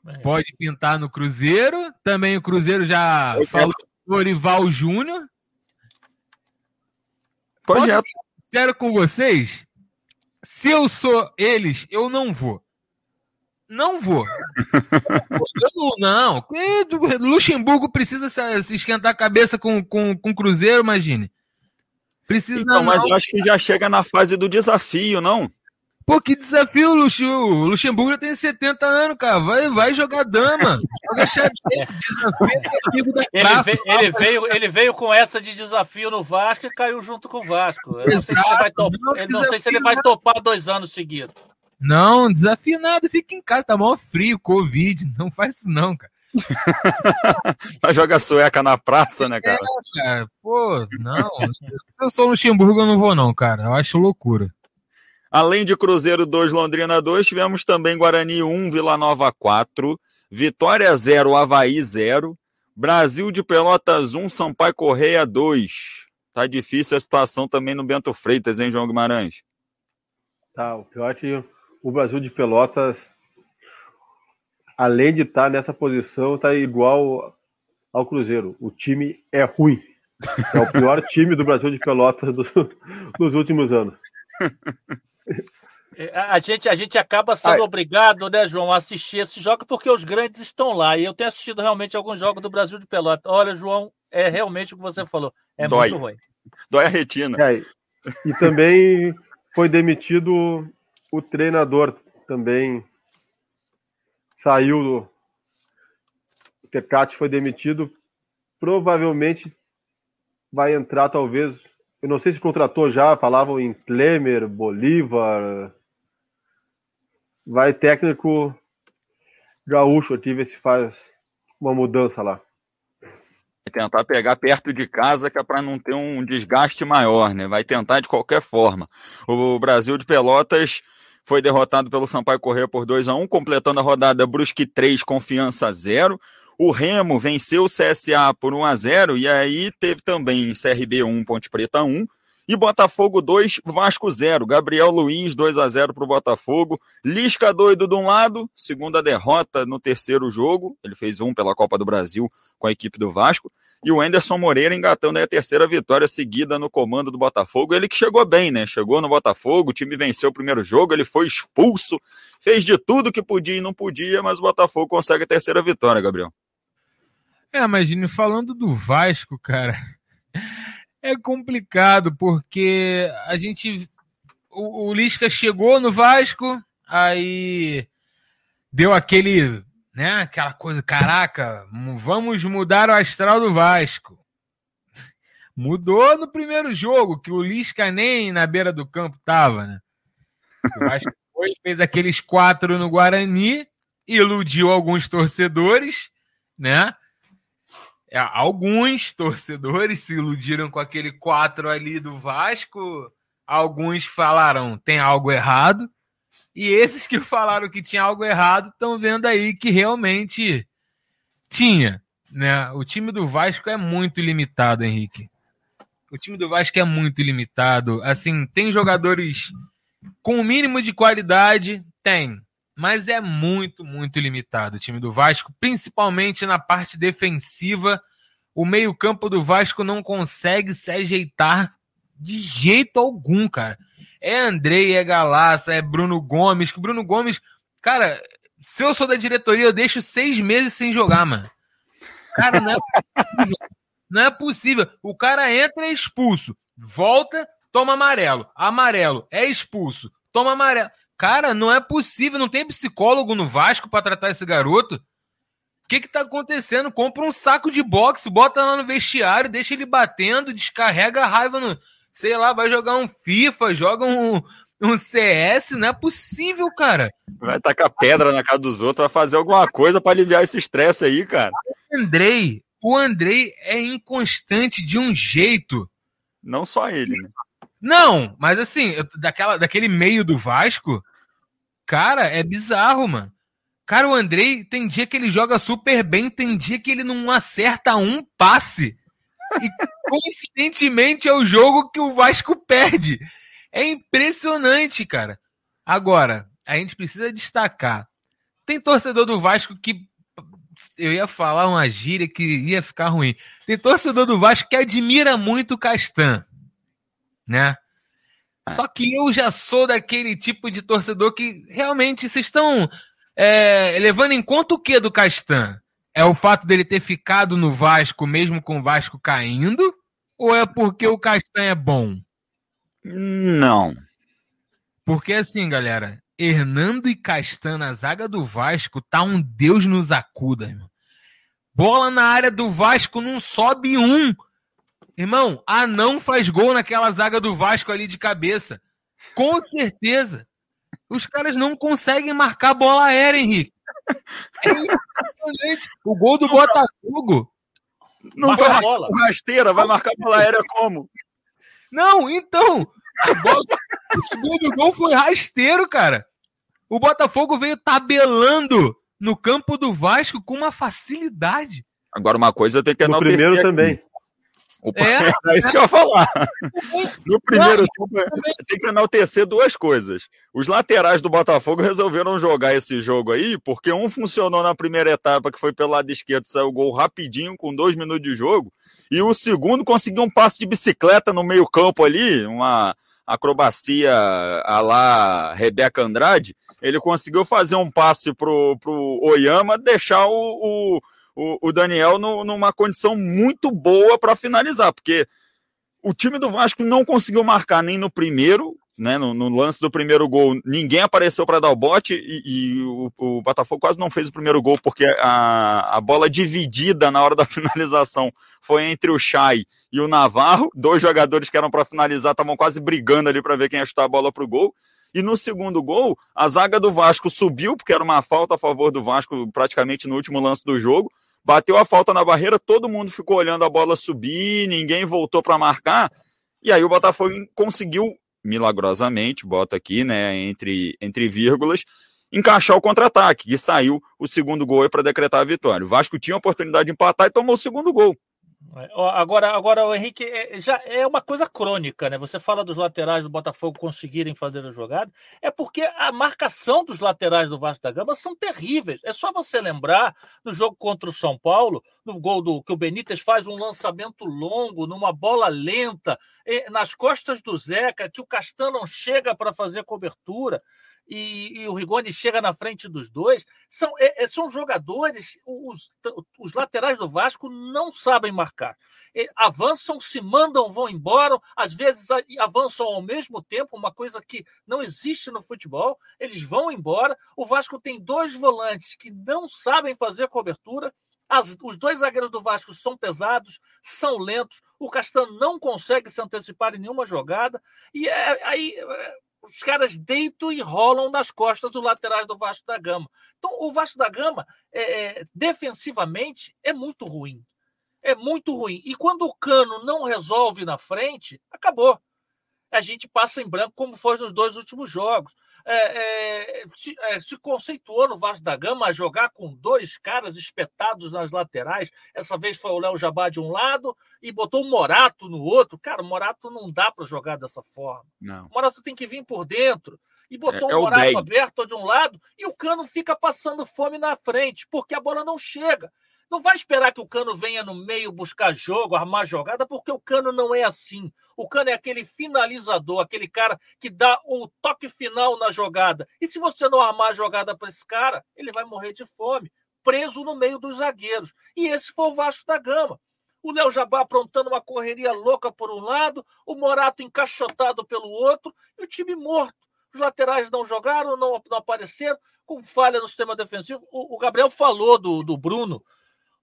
é. pode pintar no Cruzeiro. Também o Cruzeiro já falou Dorival Júnior. Posso é. ser sincero com vocês? Se eu sou eles, eu não vou. Não vou. eu não, não. Luxemburgo precisa se, esquentar a cabeça com, com, com Cruzeiro, imagine. Precisa então, mas eu acho que já chega na fase do desafio, não? Pô, que desafio, Luxo. O Luxemburgo tem 70 anos, cara. Vai, vai jogar dama. Joga xadrez. [LAUGHS] Desafio é amigo da ele, praça, veio, ele, veio, ele veio com essa de desafio no Vasco e caiu junto com o Vasco. Eu não sei se ele vai, top, Não, não sei se ele vai topar dois anos seguidos. Não, desafio nada. Fica em casa. Tá mó frio, Covid. Não faz isso não, cara. [LAUGHS] Vai jogar sueca na praça, né, cara? É, cara. Pô, não. Se eu sou Luxemburgo, eu não vou não, cara. Eu acho loucura. Além de Cruzeiro 2, Londrina 2, tivemos também Guarani 1, Vila Nova 4, Vitória 0, Havaí 0, Brasil de Pelotas 1, Sampaio Correia 2. Tá difícil a situação também no Bento Freitas, hein, João Guimarães? Tá, o pior é que o Brasil de Pelotas, além de estar nessa posição, tá igual ao Cruzeiro. O time é ruim. É o pior [LAUGHS] time do Brasil de Pelotas do, dos últimos anos. [LAUGHS] É, A gente, a gente acaba sendo Ai. obrigado, né, João, a assistir esse jogo porque os grandes estão lá. E eu tenho assistido realmente alguns jogos do Brasil de Pelota. Olha, João, é realmente o que você falou. É Dói. muito ruim. Dói a retina. É, e também foi demitido o treinador também saiu do o Tecate foi demitido provavelmente vai entrar talvez eu não sei se contratou já falavam em Klemer Bolívar vai técnico gaúcho aqui ver se faz uma mudança lá tentar pegar perto de casa, que é para não ter um desgaste maior, né? Vai tentar de qualquer forma. O Brasil de Pelotas foi derrotado pelo Sampaio Corrêa por 2 a 1 completando a rodada Brusque 3, Confiança 0. O Remo venceu o CSA por 1 a 0 e aí teve também CRB 1, Ponte Preta 1. E Botafogo 2, Vasco 0. Gabriel Luiz 2 a 0 para o Botafogo. Lisca doido de um lado, segunda derrota no terceiro jogo. Ele fez um pela Copa do Brasil com a equipe do Vasco. E o Anderson Moreira engatando a terceira vitória seguida no comando do Botafogo. Ele que chegou bem, né? Chegou no Botafogo, o time venceu o primeiro jogo, ele foi expulso, fez de tudo que podia e não podia, mas o Botafogo consegue a terceira vitória, Gabriel. É, imagine falando do Vasco, cara. [LAUGHS] É complicado porque a gente o, o Lisca chegou no Vasco, aí deu aquele, né, aquela coisa, caraca, vamos mudar o astral do Vasco. [LAUGHS] Mudou no primeiro jogo, que o Lisca nem na beira do campo tava, né? O Vasco [LAUGHS] foi, fez aqueles quatro no Guarani, iludiu alguns torcedores, né? É, Alguns torcedores se iludiram com aquele 4 ali do Vasco. Alguns falaram tem algo errado. E esses que falaram que tinha algo errado estão vendo aí que realmente tinha. Né? O time do Vasco é muito limitado, Henrique. O time do Vasco é muito limitado. Assim, tem jogadores com o mínimo de qualidade? Tem. Mas é muito, muito limitado o time do Vasco, principalmente na parte defensiva. O meio-campo do Vasco não consegue se ajeitar de jeito algum, cara. É Andrei, é Galaça, é Bruno Gomes. Que Bruno Gomes, cara, se eu sou da diretoria, eu deixo seis meses sem jogar, mano. Cara, não é possível. Não é possível. O cara entra e é expulso. Volta, toma amarelo. Amarelo, é expulso. Toma amarelo. Cara, não é possível. Não tem psicólogo no Vasco pra tratar esse garoto. O que que tá acontecendo? Compra um saco de boxe, bota lá no vestiário, deixa ele batendo, descarrega a raiva no. Sei lá, vai jogar um FIFA, joga um, um CS. Não é possível, cara. Vai tacar pedra na cara dos outros, vai fazer alguma coisa para aliviar esse estresse aí, cara. Andrei, o Andrei é inconstante de um jeito. Não só ele, né? Não, mas assim, daquela, daquele meio do Vasco, cara, é bizarro, mano. Cara, o Andrei tem dia que ele joga super bem, tem dia que ele não acerta um passe. E coincidentemente é o jogo que o Vasco perde. É impressionante, cara. Agora, a gente precisa destacar. Tem torcedor do Vasco que eu ia falar uma gíria que ia ficar ruim. Tem torcedor do Vasco que admira muito o Castan, né? Só que eu já sou daquele tipo de torcedor que realmente vocês estão é, levando em conta o que do Castan? É o fato dele ter ficado no Vasco mesmo com o Vasco caindo? Ou é porque o Castan é bom? Não. Porque assim, galera, Hernando e Castan na zaga do Vasco tá um Deus nos acuda, irmão. Bola na área do Vasco, não sobe um. Irmão, a não faz gol naquela zaga do Vasco ali de cabeça. Com certeza. Os caras não conseguem marcar bola aérea, Henrique. É impressionante. O gol do Botafogo. Não Marca vai a bola. rasteira, vai marcar bola aérea como? Não, então. bola- o segundo gol foi rasteiro, cara. O Botafogo veio tabelando no campo do Vasco com uma facilidade. Agora, uma coisa eu tenho que No enaltecer primeiro aqui. também. O- É. [LAUGHS] É isso que eu ia falar. No primeiro tempo, tem que enaltecer duas coisas. Os laterais do Botafogo resolveram jogar esse jogo aí, porque um funcionou na primeira etapa, que foi pelo lado esquerdo, saiu o gol rapidinho, com dois minutos de jogo, e o segundo conseguiu um passe de bicicleta no meio-campo ali, uma acrobacia a lá Rebeca Andrade. Ele conseguiu fazer um passe pro, pro Oyama, deixar o, o, o, o Daniel no- numa condição muito boa para finalizar, porque o time do Vasco não conseguiu marcar nem no primeiro, né? No, no lance do primeiro gol, ninguém apareceu para dar o bote e, e o, o Botafogo quase não fez o primeiro gol porque a, a bola dividida na hora da [LAUGHS] finalização foi entre o Chay e o Navarro, dois jogadores que eram para finalizar estavam quase brigando ali para ver quem ia chutar a bola pro gol. E no segundo gol, a zaga do Vasco subiu, porque era uma falta a favor do Vasco praticamente no último lance do jogo. Bateu a falta na barreira, todo mundo ficou olhando a bola subir, ninguém voltou para marcar. E aí o Botafogo conseguiu, milagrosamente, bota aqui, né, entre, entre vírgulas, encaixar o contra-ataque. E saiu o segundo gol para decretar a vitória. O Vasco tinha a oportunidade de empatar e tomou o segundo gol. É, Agora, agora o Henrique, é, já é uma coisa crônica, né? Você fala dos laterais do Botafogo conseguirem fazer a jogada, é porque a marcação dos laterais do Vasco da Gama são terríveis. É só você lembrar no jogo contra o São Paulo, no gol do que o Benítez faz um lançamento longo, numa bola lenta, nas costas do Zeca, que o Castan não chega para fazer cobertura. E, e o Rigoni chega na frente dos dois. São, é, é, são jogadores, os, os laterais do Vasco não sabem marcar. Avançam, se mandam, vão embora, às vezes avançam ao mesmo tempo, uma coisa que não existe no futebol. Eles vão embora. O Vasco tem dois volantes que não sabem fazer cobertura. As- os dois zagueiros do Vasco são pesados, são lentos. O Castan não consegue se antecipar em nenhuma jogada. E é- aí é, os caras deitam e rolam nas costas dos laterais do Vasco da Gama. Então, o Vasco da Gama, é, é, defensivamente, é muito ruim. É muito ruim. E quando o Cano não resolve na frente, acabou. A gente passa em branco, como foi nos dois últimos jogos. É, é, se, é, se conceituou no Vasco da Gama a jogar com dois caras espetados nas laterais. Essa vez foi o Léo Jabá de um lado e botou o Morato no outro. Cara, o Morato não dá para jogar dessa forma. Não. O Morato tem que vir por dentro. E botou É- é o o Morato 10. aberto de um lado e o Cano fica passando fome na frente, porque a bola não chega. Não vai esperar que o Cano venha no meio buscar jogo, armar jogada, porque o Cano não é assim. O Cano é aquele finalizador, aquele cara que dá o toque final na jogada. E se você não armar a jogada para esse cara, ele vai morrer de fome, preso no meio dos zagueiros. E esse foi o Vasco da Gama. O Léo Jabá aprontando uma correria louca por um lado, o Morato encaixotado pelo outro e o time morto. Os laterais não jogaram, não, não apareceram, com falha no sistema defensivo. O, o Gabriel falou do, do Bruno.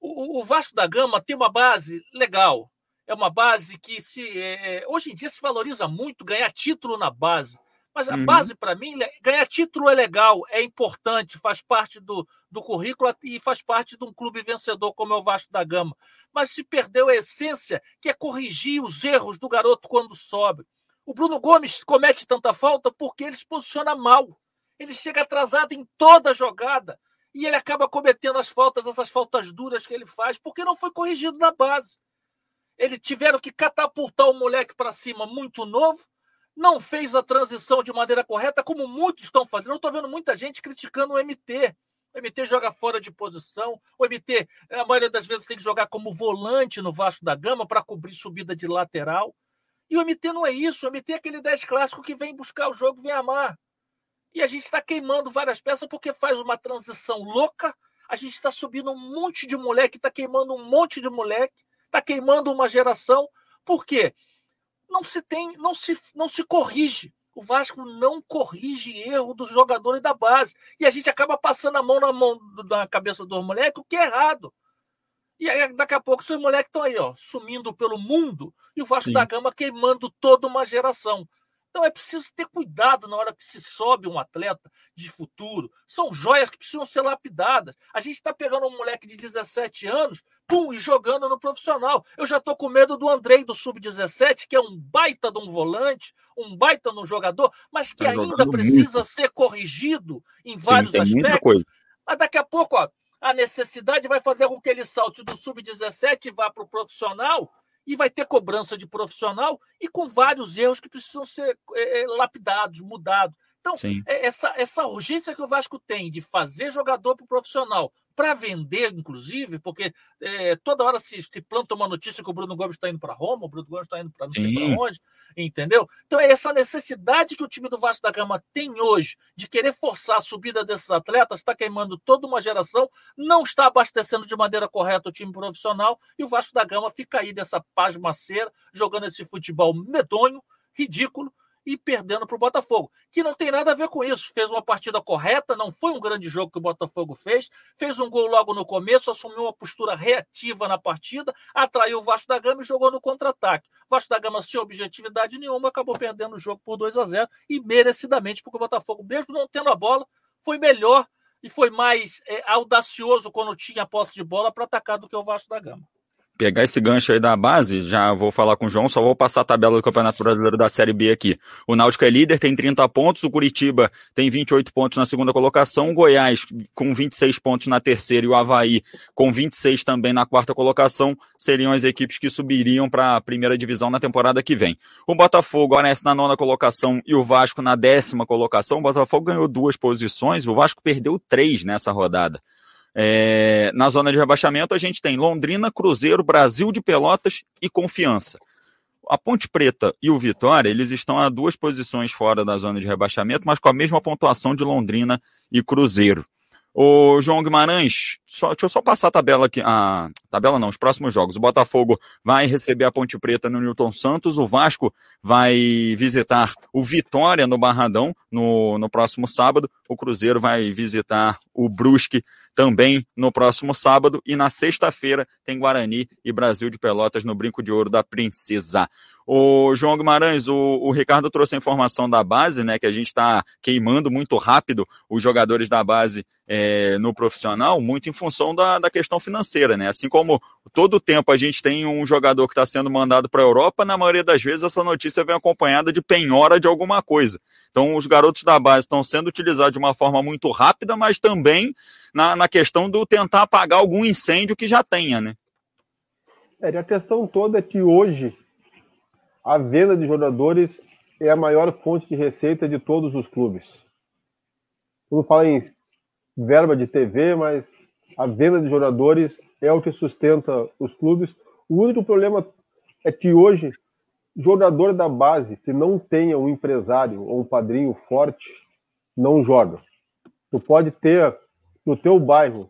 O, o- Vasco da Gama tem uma base legal. É uma base que se é, é, hoje em dia se valoriza muito ganhar título na base. Mas a Uhum. base, para mim, ganhar título é legal, é importante, faz parte do, do currículo e faz parte de um clube vencedor como é o Vasco da Gama. Mas se perdeu a essência, que é corrigir os erros do garoto quando sobe. O Bruno Gomes comete tanta falta porque ele se posiciona mal. Ele chega atrasado em toda jogada. E ele acaba cometendo as faltas, essas faltas duras que ele faz, porque não foi corrigido na base. Eles tiveram que catapultar o moleque para cima muito novo, não fez a transição de maneira correta, como muitos estão fazendo. Eu estou vendo muita gente criticando o MT. O MT joga fora de posição. O MT, a maioria das vezes, tem que jogar como volante no Vasco da Gama para cobrir subida de lateral. E o MT não é isso. O MT é aquele 10 clássico que vem buscar o jogo, vem amar. E a gente está queimando várias peças porque faz uma transição louca. A gente está subindo um monte de moleque, está queimando um monte de moleque, está queimando uma geração. Por quê? Não se tem, não se, não se corrige. O Vasco não corrige erro dos jogadores da base. E a gente acaba passando a mão na, mão, na cabeça dos moleques, o que é errado. E aí, daqui a pouco, esses moleques estão aí, ó, sumindo pelo mundo, e o Vasco Sim. da Gama queimando toda uma geração. Então é preciso ter cuidado na hora que se sobe um atleta de futuro. São joias que precisam ser lapidadas. A gente está pegando um moleque de 17 anos, pum, e jogando no profissional. Eu já estou com medo do Andrei do Sub-17, que é um baita de um volante, um baita de um jogador, mas que tá ainda precisa muito. ser corrigido em vários Sim, aspectos. Mas daqui a pouco, ó, a necessidade vai fazer com que ele salte do Sub-17 e vá para o profissional e vai ter cobrança de profissional e com vários erros que precisam ser é, é lapidados, mudados. Então, é, essa, essa urgência que o Vasco tem de fazer jogador para o profissional, para vender, inclusive, porque é, toda hora se, se, planta uma notícia que o Bruno Gomes está indo para Roma, o Bruno Gomes está indo para não sei para onde, entendeu? Então é essa necessidade que o time do Vasco da Gama tem hoje de querer forçar a subida desses atletas, está queimando toda uma geração, não está abastecendo de maneira correta o time profissional e o Vasco da Gama fica aí dessa pasmaceira, jogando esse futebol medonho, ridículo, e perdendo para o Botafogo, que não tem nada a ver com isso. Fez uma partida correta, não foi um grande jogo que o Botafogo fez, fez um gol logo no começo, assumiu uma postura reativa na partida, atraiu o Vasco da Gama e jogou no contra-ataque. Vasco da Gama, sem objetividade nenhuma, acabou perdendo o jogo por 2 a 0 e merecidamente, porque o Botafogo, mesmo não tendo a bola, foi melhor e foi mais é, audacioso quando tinha posse de bola para atacar do que o Vasco da Gama pegar esse gancho aí da base, já vou falar com o João, só vou passar a tabela do Campeonato Brasileiro da Série B aqui. O Náutico é líder, tem 30 pontos, o Curitiba tem 28 pontos na segunda colocação, o Goiás com 26 pontos na terceira e o Havaí com 26 também na quarta colocação, seriam as equipes que subiriam para a primeira divisão na temporada que vem. O Botafogo aparece na nona colocação e o Vasco na décima colocação. O Botafogo ganhou duas posições, o Vasco perdeu três nessa rodada. É, na zona de rebaixamento, a gente tem Londrina, Cruzeiro, Brasil de Pelotas e Confiança. A Ponte Preta e o Vitória, eles estão a duas posições fora da zona de rebaixamento, mas com a mesma pontuação de Londrina e Cruzeiro. O João Guimarães, só, deixa eu só passar a tabela aqui. A tabela não, os próximos jogos. O Botafogo vai receber a Ponte Preta no Newton Santos. O Vasco vai visitar o Vitória no Barradão no, no próximo sábado. O Cruzeiro vai visitar o Brusque também no próximo sábado. E na sexta-feira tem Guarani e Brasil de Pelotas no Brinco de Ouro da Princesa. O João Guimarães, o, o Ricardo trouxe a informação da base, né, que a gente está queimando muito rápido os jogadores da base é, no profissional, muito em função da, da questão financeira, né? Assim como todo tempo a gente tem um jogador que está sendo mandado para a Europa, na maioria das vezes essa notícia vem acompanhada de penhora de alguma coisa. Então, os garotos da base estão sendo utilizados de uma forma muito rápida, mas também na, na questão do tentar apagar algum incêndio que já tenha, né? É, a questão toda é que hoje a venda de jogadores é a maior fonte de receita de todos os clubes. Não fala em verba de TV, mas a venda de jogadores é o que sustenta os clubes. O único problema é que hoje, jogador da base que não tenha um empresário ou um padrinho forte, não joga. Tu pode ter no teu bairro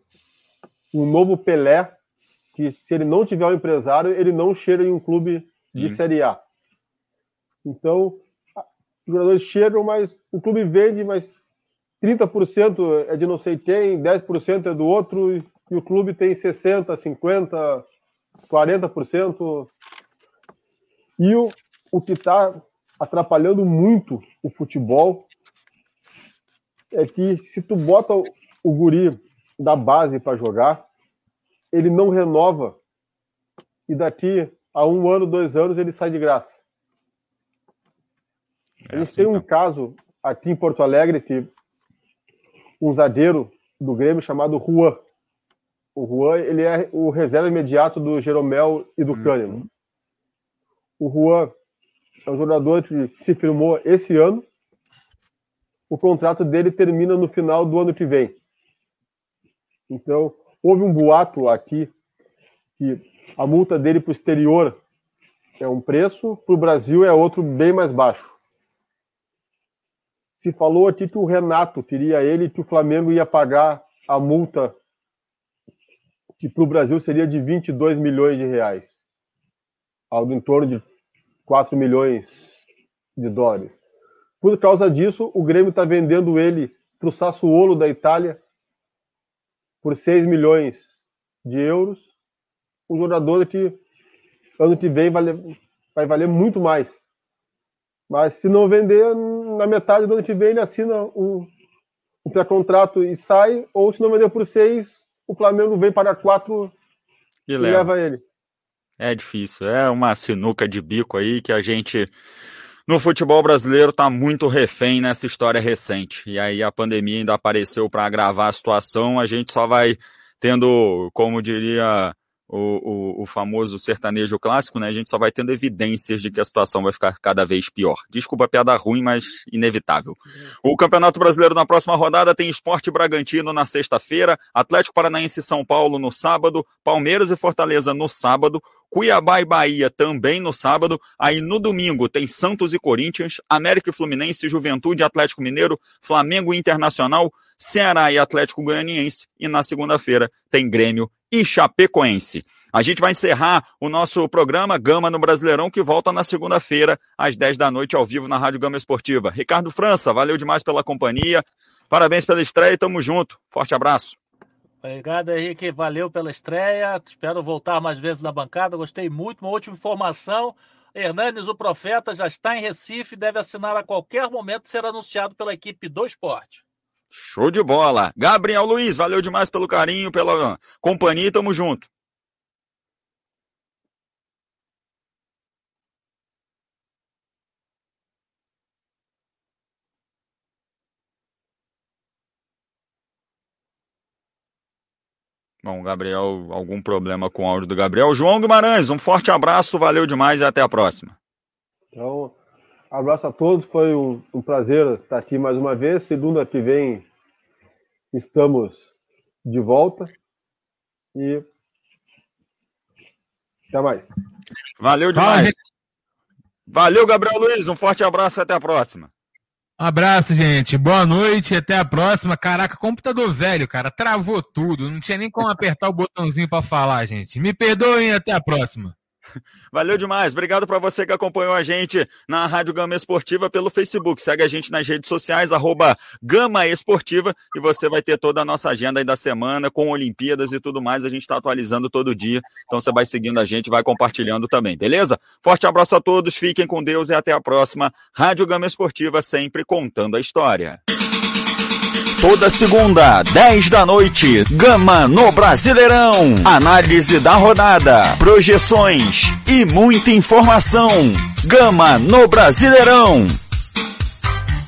um novo Pelé, que se ele não tiver um empresário, ele não chega em um clube Sim. de Série A. Então, os jogadores chegam, mas o clube vende, mas 30% é de não sei quem, 10% é do outro, e o clube tem 60%, 50%, 40%. E o, o que está atrapalhando muito o futebol é que se tu bota o guri da base para jogar, ele não renova e daqui a um ano, dois anos ele sai de graça. É assim, tem um caso aqui em Porto Alegre que um zagueiro do Grêmio chamado Juan. O Juan ele é o reserva imediato do Jeromel e do uhum. Kahneman. O Juan é um jogador que se firmou esse ano. O contrato dele termina no final do ano que vem. Então, houve um boato aqui que a multa dele para o exterior é um preço, para o Brasil é outro bem mais baixo se falou aqui que o Renato teria ele que o Flamengo ia pagar a multa que para o Brasil seria de 22 milhões de reais, algo em torno de 4 milhões de dólares. Por causa disso, o Grêmio está vendendo ele para o Sassuolo da Itália por 6 milhões de euros. Um jogador que ano que vem vale, vai valer muito mais. Mas se não vender, na metade do ano que vem ele assina um, um pré-contrato e sai, ou se não vender por 6, o Flamengo vem para 4 e, e leva. leva ele. É difícil, é uma sinuca de bico aí que a gente no futebol brasileiro está muito refém nessa história recente. E aí a pandemia ainda apareceu para agravar a situação, a gente só vai tendo, como diria o, o, o, famoso sertanejo clássico, né? A gente só vai tendo evidências de que a situação vai ficar cada vez pior. Desculpa a piada ruim, mas inevitável. O Campeonato Brasileiro na próxima rodada tem Esporte Bragantino na sexta-feira, Atlético Paranaense e São Paulo no sábado, Palmeiras e Fortaleza no sábado, Cuiabá e Bahia também no sábado. Aí no domingo tem Santos e Corinthians, América e Fluminense, Juventude, Atlético Mineiro, Flamengo e Internacional, Ceará e Atlético Goianiense. E na segunda-feira tem Grêmio e Chapecoense. A gente vai encerrar o nosso programa Gama no Brasileirão, que volta na segunda-feira, às 10 da noite, ao vivo na Rádio Gama Esportiva. Ricardo França, valeu demais pela companhia. Parabéns pela estreia e tamo junto. Forte abraço. Obrigado, Henrique. Valeu pela estreia. Espero voltar mais vezes na bancada. Gostei muito. Uma última informação. Hernanes, o Profeta, já está em Recife deve assinar a qualquer momento ser anunciado pela equipe do esporte. Show de bola. Gabriel Luiz, valeu demais pelo carinho, pela companhia. Tamo junto. Bom, Gabriel, algum problema com o áudio do Gabriel. João Guimarães, um forte abraço, valeu demais e até a próxima. Então, abraço a todos, foi um, um prazer estar aqui mais uma vez. Segunda que vem estamos de volta e até mais. Valeu demais. Valeu, Gabriel Luiz, um forte abraço e até a próxima. Um abraço, gente. Boa noite e até a próxima. Caraca, computador velho, cara. Travou tudo. Não tinha nem como apertar o botãozinho para falar, gente. Me perdoem e até a próxima. [LAUGHS] Valeu demais. Obrigado para você que acompanhou a gente na Rádio Gama Esportiva pelo Facebook. Segue a gente nas redes sociais, arroba Gama Esportiva, e você vai ter toda a nossa agenda aí da semana, com Olimpíadas e tudo mais. A gente está atualizando todo dia. Então você vai seguindo a gente, vai compartilhando também, beleza? Forte abraço a todos, fiquem com Deus e até a próxima. Rádio Gama Esportiva, sempre contando a história. Toda segunda, 10 da noite, Gama no Brasileirão. Análise da rodada, projeções e muita informação. Gama no Brasileirão.